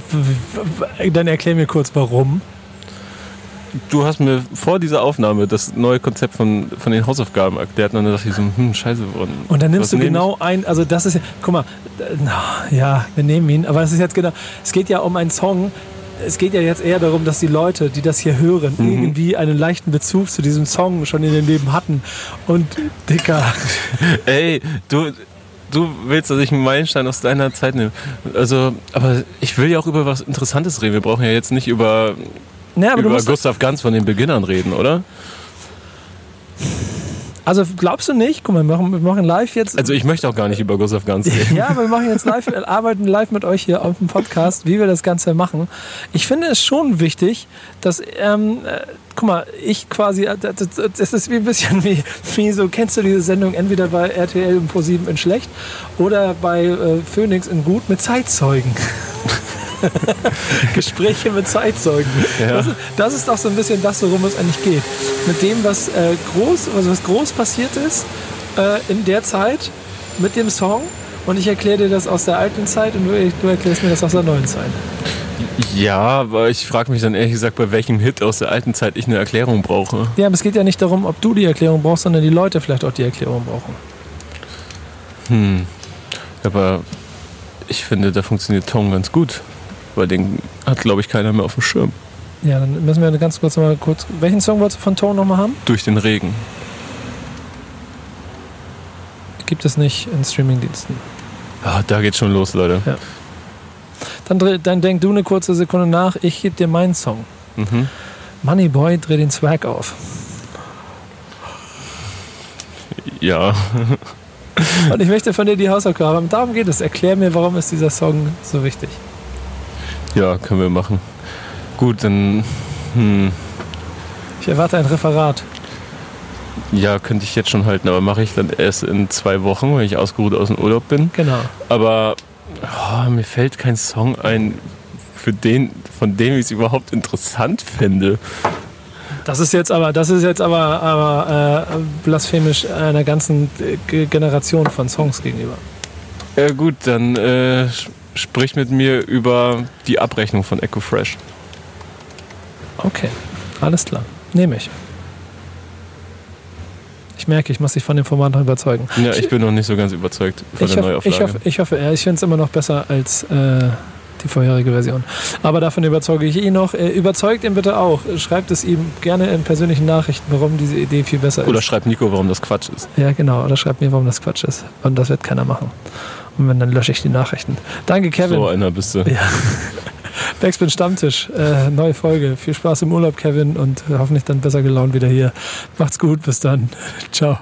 Speaker 2: dann erklär mir kurz, warum.
Speaker 3: Du hast mir vor dieser Aufnahme das neue Konzept von, von den Hausaufgaben erklärt und dann dachte ich so, hm, scheiße. Und,
Speaker 2: Und dann nimmst du genau ein, also das ist ja, guck mal, äh, na, ja, wir nehmen ihn, aber es ist jetzt genau, es geht ja um einen Song, es geht ja jetzt eher darum, dass die Leute, die das hier hören,
Speaker 3: Mhm.
Speaker 2: irgendwie einen leichten Bezug zu diesem Song schon in ihrem Leben hatten. Und Dicker, *laughs*
Speaker 3: ey, du, du willst, dass ich einen Meilenstein aus deiner Zeit nehme. Also, aber ich will ja auch über was Interessantes reden. Wir brauchen ja jetzt nicht über,
Speaker 2: du
Speaker 3: über Gustav Ganz von den Beginnern reden, oder?
Speaker 2: Also glaubst du nicht, guck mal, wir machen, wir machen live jetzt,
Speaker 3: Also ich möchte auch gar nicht über Gustav Ganz reden. *laughs*
Speaker 2: Ja, wir machen jetzt live, wir arbeiten live mit euch hier auf dem Podcast, wie wir das Ganze machen. Ich finde es schon wichtig, dass, ähm, äh, guck mal, ich quasi, äh, das ist wie ein bisschen wie, wie so, kennst du diese Sendung entweder bei RTL und Pro7 in schlecht oder bei äh, Phoenix in gut mit Zeitzeugen. *laughs* *laughs* Gespräche mit Zeitzeugen.
Speaker 3: Ja.
Speaker 2: Das, ist, das ist doch so ein bisschen das, worum es eigentlich geht. Mit dem, was äh, groß, also was groß passiert ist äh, in der Zeit mit dem Song. Und ich erkläre dir das aus der alten Zeit und du, du erklärst mir das aus der neuen Zeit.
Speaker 3: Ja, aber ich frage mich dann ehrlich gesagt, bei welchem Hit aus der alten Zeit ich eine Erklärung brauche.
Speaker 2: Ja, aber es geht ja nicht darum, ob du die Erklärung brauchst, sondern die Leute vielleicht auch die Erklärung brauchen.
Speaker 3: Hm. Aber ich finde, da funktioniert Tone ganz gut. Weil den hat, glaube ich, keiner mehr auf dem Schirm.
Speaker 2: Ja, dann müssen wir ganz kurz mal kurz. Welchen Song wolltest du von Tone nochmal haben?
Speaker 3: Durch den Regen.
Speaker 2: Gibt es nicht in Streamingdiensten.
Speaker 3: Ah, da geht's schon los, Leute.
Speaker 2: Dann, dreh- dann denk du eine kurze Sekunde nach, ich gebe dir meinen Song.
Speaker 3: Mhm.
Speaker 2: Moneyboy, dreh den Swag auf.
Speaker 3: Ja.
Speaker 2: Und ich möchte von dir die Hausaufgabe haben. Darum geht es. Erklär mir, warum ist dieser Song so wichtig.
Speaker 3: Ja, können wir machen. Gut, dann. Hm,
Speaker 2: Ich erwarte ein Referat.
Speaker 3: ja, könnte ich jetzt schon halten, aber mache ich dann erst in zwei Wochen, wenn ich ausgeruht aus dem Urlaub bin.
Speaker 2: Genau.
Speaker 3: Aber oh, mir fällt kein Song ein, für den, von dem ich es überhaupt interessant fände.
Speaker 2: Das ist jetzt aber, das ist jetzt aber, aber äh, blasphemisch einer ganzen Ge- Generation von Songs gegenüber.
Speaker 3: Ja gut, dann äh, sprich mit mir über die Abrechnung von Echo Fresh.
Speaker 2: Okay, alles klar. Nehme ich. Ich merke, ich muss dich von dem Format noch überzeugen.
Speaker 3: Ja, ich bin noch nicht so ganz überzeugt von
Speaker 2: Ich
Speaker 3: der
Speaker 2: hoffe,
Speaker 3: Neuauflage.
Speaker 2: ich hoffe, ich, hoffe, ich finde es immer noch besser als äh, die vorherige Version. Aber davon überzeuge ich ihn noch. Äh, überzeugt ihn bitte auch. Schreibt es ihm gerne in persönlichen Nachrichten, warum diese Idee viel besser
Speaker 3: Oder
Speaker 2: ist.
Speaker 3: schreibt Nico, warum das Quatsch ist.
Speaker 2: Ja, genau. Oder schreibt mir, warum das Quatsch ist. Und das wird keiner machen. Und wenn, dann lösche ich die Nachrichten. Danke, Kevin.
Speaker 3: So einer bist du.
Speaker 2: Ja. *laughs* Backspin Stammtisch, äh, neue Folge. Viel Spaß im Urlaub, Kevin, und hoffentlich dann besser gelaunt wieder hier. Macht's gut, bis dann. *laughs* Ciao.